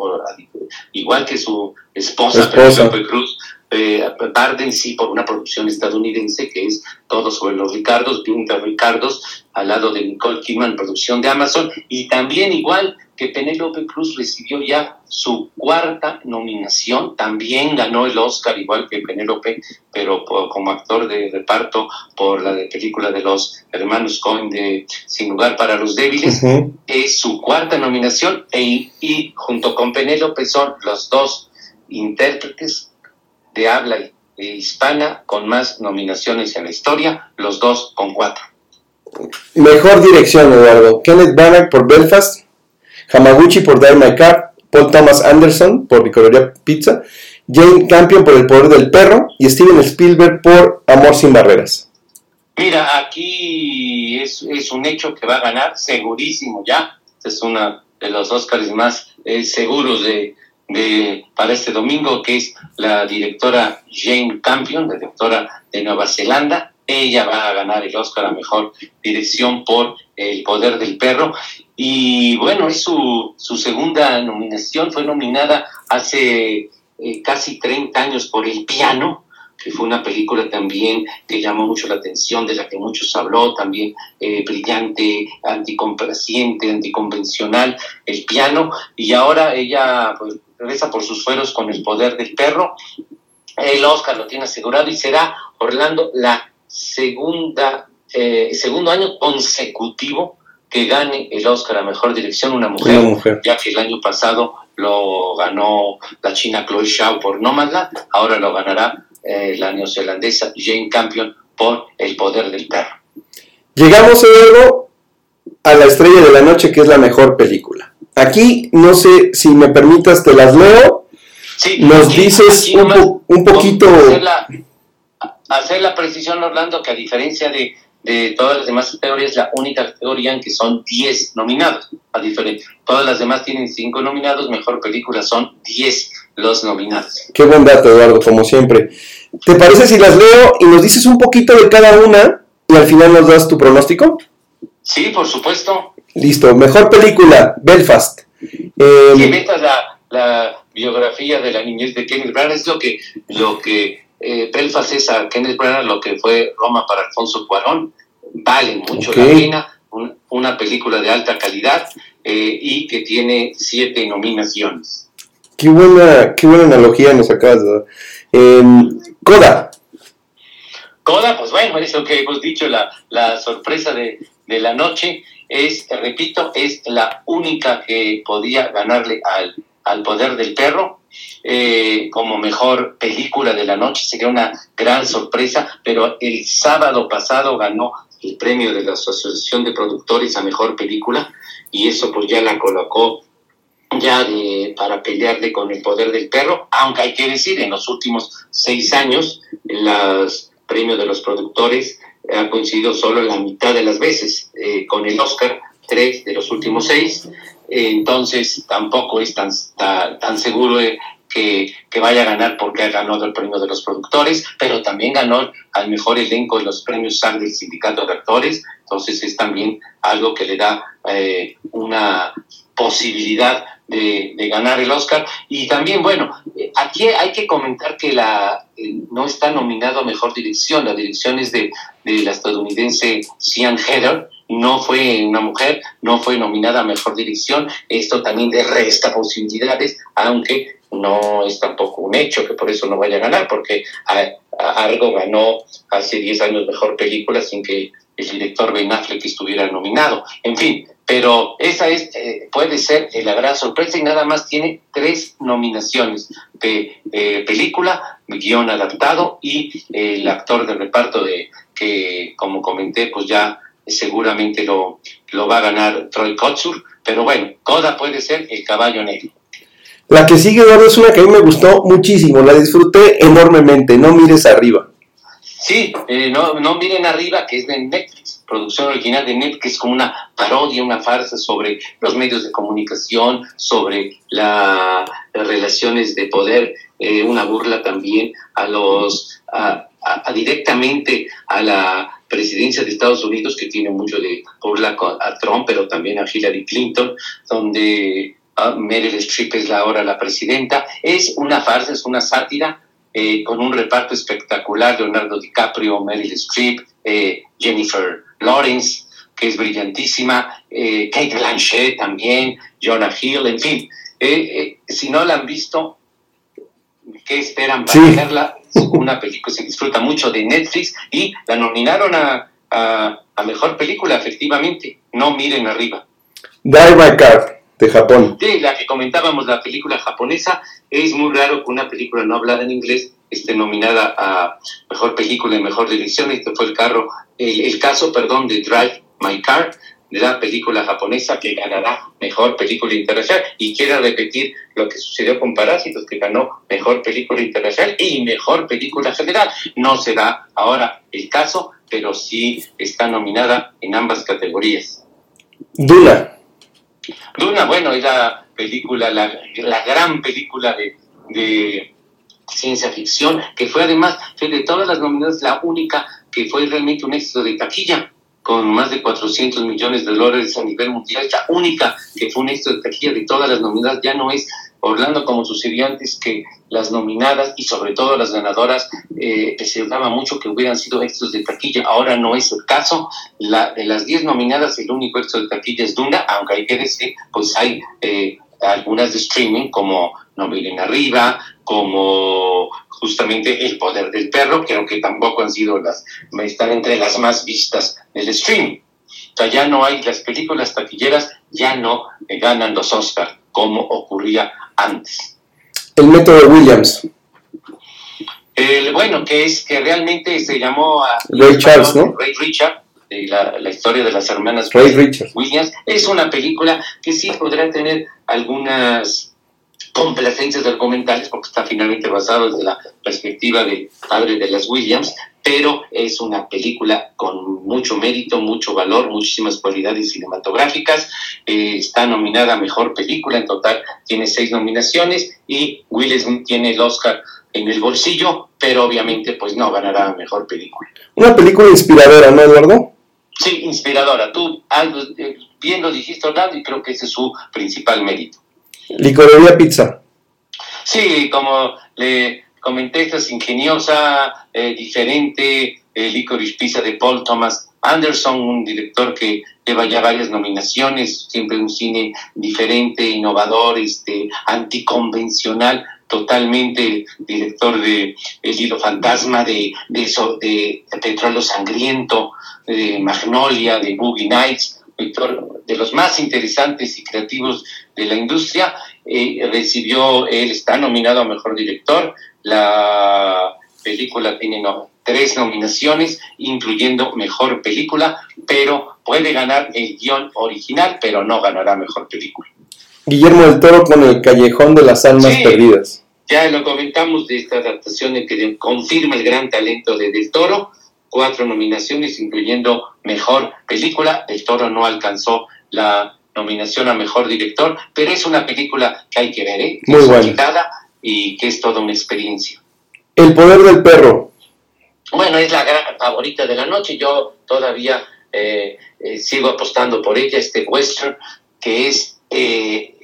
igual que su esposa, esposa. Cruz, eh, Barden sí por una producción estadounidense que es todo sobre los Ricardos, Pinta Ricardos, al lado de Nicole Kidman, producción de Amazon, y también igual que Penélope Cruz recibió ya su cuarta nominación, también ganó el Oscar igual que Penélope, pero como actor de reparto por la película de los hermanos Cohen de Sin lugar para los débiles, es su cuarta nominación e, y junto con Penélope son los dos intérpretes de habla hispana con más nominaciones en la historia, los dos con cuatro. Mejor dirección, Eduardo. Kenneth Branagh por Belfast, Hamaguchi por Die My Car, Paul Thomas Anderson por Licoricia Pizza, Jane Campion por El Poder del Perro y Steven Spielberg por Amor sin Barreras. Mira, aquí es, un hecho que va a ganar, segurísimo ya. es una de los Oscars más eh, seguros de, de, para este domingo, que es la directora Jane Campion, directora de Nueva Zelanda. Ella va a ganar el Oscar a Mejor Dirección por El Poder del Perro. Y bueno, es su, su segunda nominación. Fue nominada hace eh, casi 30 años por El Piano, que fue una película también que llamó mucho la atención, de la que muchos habló, también eh, brillante, anticomplaciente, anticonvencional, el piano, y ahora ella pues, regresa por sus fueros con el poder del perro. El Oscar lo tiene asegurado y será Orlando la segunda, eh, segundo año consecutivo que gane el Oscar a Mejor Dirección una mujer, ya que el año pasado lo ganó la china Chloe Zhao por Nomadland, ahora lo ganará eh, la neozelandesa Jane Campion por El Poder del Perro. Llegamos luego a La Estrella de la Noche, que es la mejor película. Aquí, no sé si me permitas, te las leo. Sí, Nos dices un, po- un poquito... Hacer la, hacer la precisión, Orlando, que a diferencia de, de todas las demás categorías, la única categoría en que son 10 nominados. A diferencia, todas las demás tienen 5 nominados, mejor película son 10 los nominados. Qué buen dato, Eduardo, como siempre. ¿Te parece si las leo y nos dices un poquito de cada una y al final nos das tu pronóstico? Sí, por supuesto. Listo. Mejor película, Belfast. Eh, que metas la, la biografía de la niñez de Kenneth Branagh es lo que lo que eh, Belfast es a Kenneth Branagh lo que fue Roma para Alfonso Cuarón vale mucho Ok. la pena un- una película de alta calidad eh, y que tiene siete nominaciones qué, buena, qué buena analogía nos acabas de dar. Eh, Coda. Coda, pues bueno, es lo que hemos dicho, la, la sorpresa de, de la noche es, repito, es la única que podía ganarle al, al poder del perro. Eh, como mejor película de la noche, sería una gran sorpresa, pero el sábado pasado ganó el premio de la Asociación de Productores a Mejor Película y eso pues ya la colocó ya de, para pelearle con el poder del perro, aunque hay que decir, en los últimos seis años, los premios de los productores han coincidido solo la mitad de las veces eh, con el Oscar, tres de los últimos seis, eh, entonces tampoco es tan, tan, seguro eh, que, que, vaya a ganar porque ha ganado el premio de los productores, pero también ganó al mejor elenco de los premios SAG del Sindicato de Actores, entonces es también algo que le da una posibilidad de, ganar el Oscar. Y también, bueno, aquí hay que comentar que la eh, no está nominado a Mejor Dirección, la dirección es de, de la estadounidense Sian Heather, no fue una mujer, no fue nominada a Mejor Dirección, esto también le resta posibilidades, aunque no es tampoco un hecho que por eso no vaya a ganar, porque Argo ganó hace 10 años Mejor Película sin que el director Ben Affleck estuviera nominado. En fin, pero esa es, eh, puede ser la gran sorpresa y nada más tiene tres nominaciones de eh, película, guion adaptado y eh, el actor de reparto de que, como comenté, pues ya seguramente lo, lo va a ganar Troy Kotsur, pero bueno, Coda puede ser el caballo negro. La que sigue, Eduardo, es una que a mí me gustó muchísimo, la disfruté enormemente, no mires arriba. Sí, eh, no, no miren arriba, que es de Netflix, producción original de Netflix, que es como una parodia, una farsa sobre los medios de comunicación, sobre la, las relaciones de poder, eh, una burla también a los, a directamente a la presidencia de Estados Unidos, que tiene mucho de burla a Trump, pero también a Hillary Clinton, donde uh, Meryl Streep es la ahora la presidenta. Es una farsa, es una sátira, eh, con un reparto espectacular, Leonardo DiCaprio, Meryl Streep, eh, Jennifer Lawrence, que es brillantísima, eh, Kate Blanchett también, Jonah Hill, en fin. Eh, si no la han visto, ¿qué esperan para Sí. verla? Es una película, se disfruta mucho de Netflix y la nominaron a, a, a Mejor Película, efectivamente. No miren arriba. Car, de Japón. De la que comentábamos, la película japonesa, es muy raro que una película no hablada en inglés esté nominada a mejor película y mejor dirección. Este fue el carro, el, el, caso, perdón, de Drive My Car, de la película japonesa que ganará mejor película internacional. Y quiero repetir lo que sucedió con Parásitos, que ganó mejor película internacional y mejor película general. No será ahora el caso, pero sí está nominada en ambas categorías. Duna. Duna, bueno, es la película, la, la gran película de, de, ciencia ficción, que fue además, de todas las nominadas, la única que fue realmente un éxito de taquilla, con más de 400 millones de dólares a nivel mundial, la única que fue un éxito de taquilla de todas las nominadas, ya no es Orlando como sucedió antes que las nominadas y sobre todo las ganadoras eh, se hablaba mucho que hubieran sido éxitos de taquilla, ahora no es el caso, la, de las 10 nominadas el único éxito de taquilla es Duna, aunque hay que decir, pues hay eh, algunas de streaming como No Miren Arriba, como justamente El Poder del Perro, que aunque tampoco han sido las, están entre las más vistas del streaming. O sea, ya no hay, las películas taquilleras ya no ganan los Oscars, como ocurría antes. El método Williams. El, bueno, que es que realmente se llamó a Ray Charles, ¿no? Ray Richard, de la, la, historia de las hermanas Ray Richard. Williams. Es una película que sí podrá tener algunas complacencias documentales porque está finalmente basado desde la perspectiva del padre de las Williams, pero es una película con mucho mérito, mucho valor, muchísimas cualidades cinematográficas. Eh, está nominada a Mejor Película, en total tiene seis nominaciones y Will Smith tiene el Oscar en el bolsillo, pero obviamente pues no ganará Mejor Película. Una película inspiradora, ¿no, Eduardo? Sí, inspiradora. Tú algo, eh, bien lo dijiste, Orlando, y creo que ese es su principal mérito. Licorería Pizza. Sí, como le comenté, esta es ingeniosa, eh, diferente, eh, Licorice Pizza de Paul Thomas Anderson, un director que lleva ya varias nominaciones, siempre un cine diferente, innovador, este, anticonvencional, totalmente director de El hilo fantasma, de, de, de, de Petróleo Sangriento, de Magnolia, de Boogie Nights, de los más interesantes y creativos de la industria. Eh, recibió, él está nominado a Mejor Director. La película tiene no, tres nominaciones, incluyendo Mejor Película, pero puede ganar el guion original, pero no ganará Mejor Película. Guillermo del Toro con El Callejón de las Almas sí, Perdidas. Ya lo comentamos de esta adaptación que confirma el gran talento de Del Toro cuatro nominaciones, incluyendo Mejor Película. El Toro no alcanzó la nominación a Mejor Director, pero es una película que hay que ver, ¿eh? Muy es bueno. y que es toda una experiencia. El Poder del Perro. Bueno, es la gran favorita de la noche. Yo todavía eh, eh, sigo apostando por ella, este western, que es eh,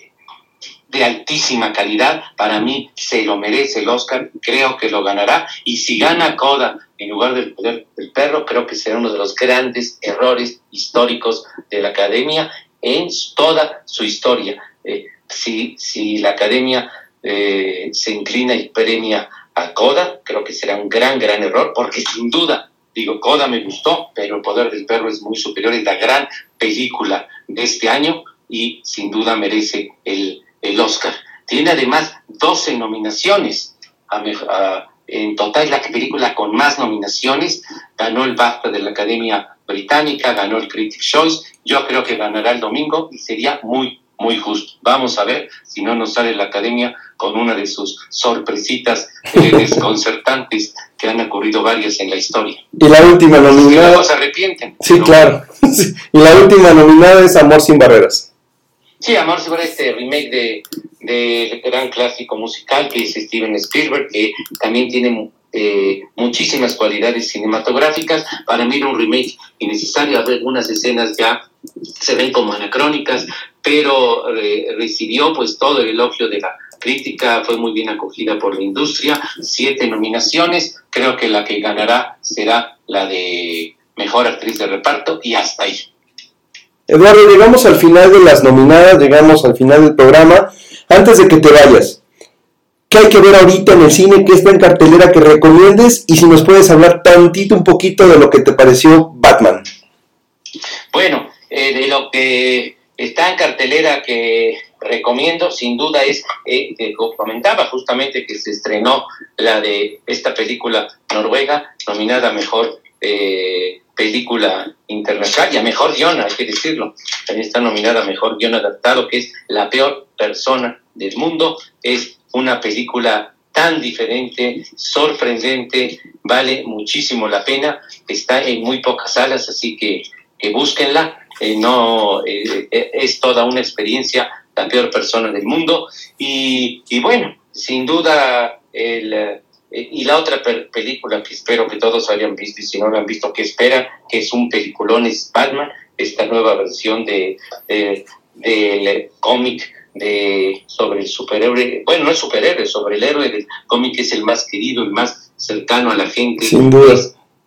de altísima calidad. Para mí se lo merece el Oscar, creo que lo ganará. Y si gana Coda en lugar del poder del perro, creo que será uno de los grandes errores históricos de la academia en toda su historia. Eh, si, si la academia eh, se inclina y premia a Coda, creo que será un gran, gran error, porque sin duda, digo, Coda me gustó, pero El Poder del Perro es muy superior, es la gran película de este año y sin duda merece el, el Oscar. Tiene además 12 nominaciones a, en total la película con más nominaciones, ganó el BAFTA de la Academia Británica, ganó el Critics' Choice, yo creo que ganará el domingo y sería muy, muy justo. Vamos a ver si no nos sale la Academia con una de sus sorpresitas eh, [LAUGHS] desconcertantes que han ocurrido varias en la historia. Y la última nominada... Se arrepienten. Sí, claro. [LAUGHS] y la última nominada es Amor sin Barreras. Sí, sin Barreras, este remake de del gran clásico musical que es Steven Spielberg, que también tiene eh, muchísimas cualidades cinematográficas. Para mí era un remake innecesario, algunas escenas ya se ven como anacrónicas, pero eh, recibió pues todo el elogio de la crítica, fue muy bien acogida por la industria, siete nominaciones, creo que la que ganará será la de Mejor Actriz de Reparto y hasta ahí. Eduardo, llegamos al final de las nominadas, llegamos al final del programa antes de que te vayas, ¿qué hay que ver ahorita en el cine? ¿Qué está en cartelera que recomiendes? Y si nos puedes hablar tantito, un poquito de lo que te pareció Batman. Bueno, eh, de lo que está en cartelera que recomiendo, sin duda, es, eh, comentaba justamente que se estrenó la de esta película noruega, nominada Mejor eh, Película Internacional y a Mejor Guión, hay que decirlo. También está nominada a Mejor Guión Adaptado, que es La Peor Persona del Mundo. Es una película tan diferente, sorprendente, vale muchísimo la pena. Está en muy pocas salas, así que, que búsquenla. Eh, no, eh, es toda una experiencia, la peor persona del mundo. Y, y bueno, sin duda, el, y la otra película que espero que todos hayan visto, y si no lo han visto, que esperan, que es un peliculón, es Batman, esta nueva versión de, de, del cómic de, sobre el superhéroe, bueno, no es superhéroe, sobre el héroe del cómic que es el más querido, el más cercano a la gente. Sin duda.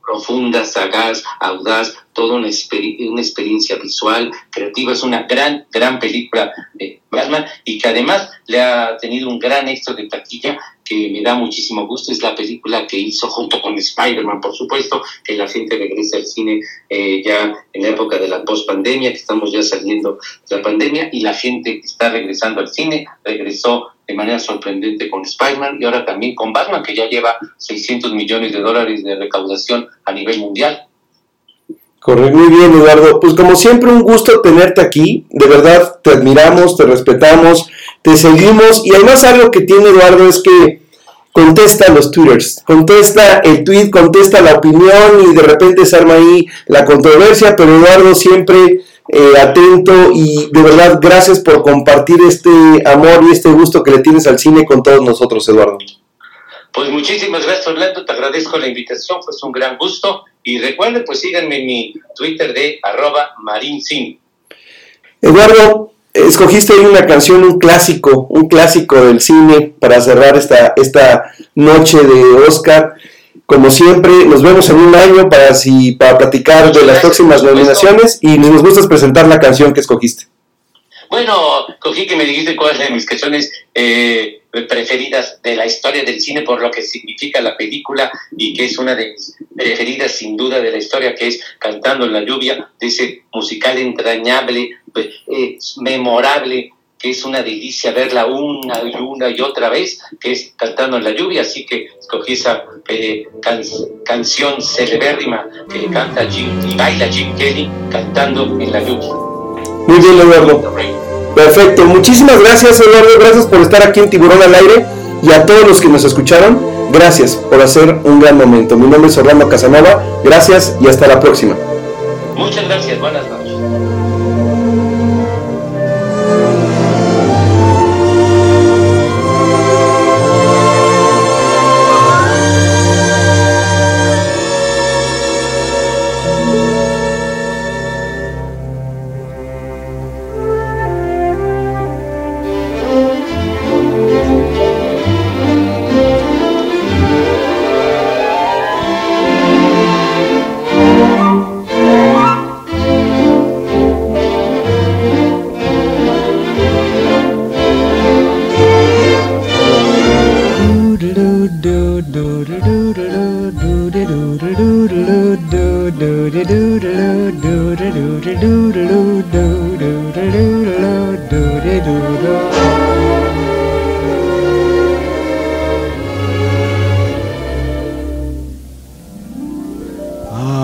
Profunda, sagaz, audaz, toda una, una experiencia visual, creativa. Es una gran, gran película de Batman y que además le ha tenido un gran éxito de taquilla que me da muchísimo gusto es la película que hizo junto con Spider-Man, por supuesto, que la gente regresa al cine eh, ya en la época de la post-pandemia, que estamos ya saliendo de la pandemia, y la gente que está regresando al cine regresó de manera sorprendente con Spider-Man y ahora también con Batman, que ya lleva 600 millones de dólares de recaudación a nivel mundial. Correcto, muy bien Eduardo. Pues como siempre un gusto tenerte aquí, de verdad te admiramos, te respetamos, te seguimos y además algo que tiene Eduardo es que contesta los twitters, contesta el tweet, contesta la opinión y de repente se arma ahí la controversia, pero Eduardo siempre eh, atento y de verdad gracias por compartir este amor y este gusto que le tienes al cine con todos nosotros, Eduardo. Pues muchísimas gracias, Orlando, te agradezco la invitación, fue un gran gusto y recuerden, pues síganme en mi Twitter de arroba marinsin. Eduardo, escogiste hoy una canción, un clásico, un clásico del cine para cerrar esta, esta noche de Oscar. Como siempre, nos vemos en un año para, si, para platicar de las próximas nominaciones y nos gusta presentar la canción que escogiste. Bueno, cogí que me dijiste cuáles de mis canciones eh, preferidas de la historia del cine por lo que significa la película y que es una de mis preferidas sin duda de la historia, que es Cantando en la lluvia, de ese musical entrañable, eh, memorable que es una delicia verla una y una y otra vez, que es Cantando en la lluvia, así que escogí esa eh, canción celebérrima que canta Jim y baila Jim Kelly cantando en la lluvia. Muy bien, Eduardo. Perfecto, muchísimas gracias, Eduardo, gracias por estar aquí en Tiburón al Aire y a todos los que nos escucharon, gracias por hacer un gran momento. Mi nombre es Orlando Casanova, gracias y hasta la próxima. Muchas gracias, buenas noches.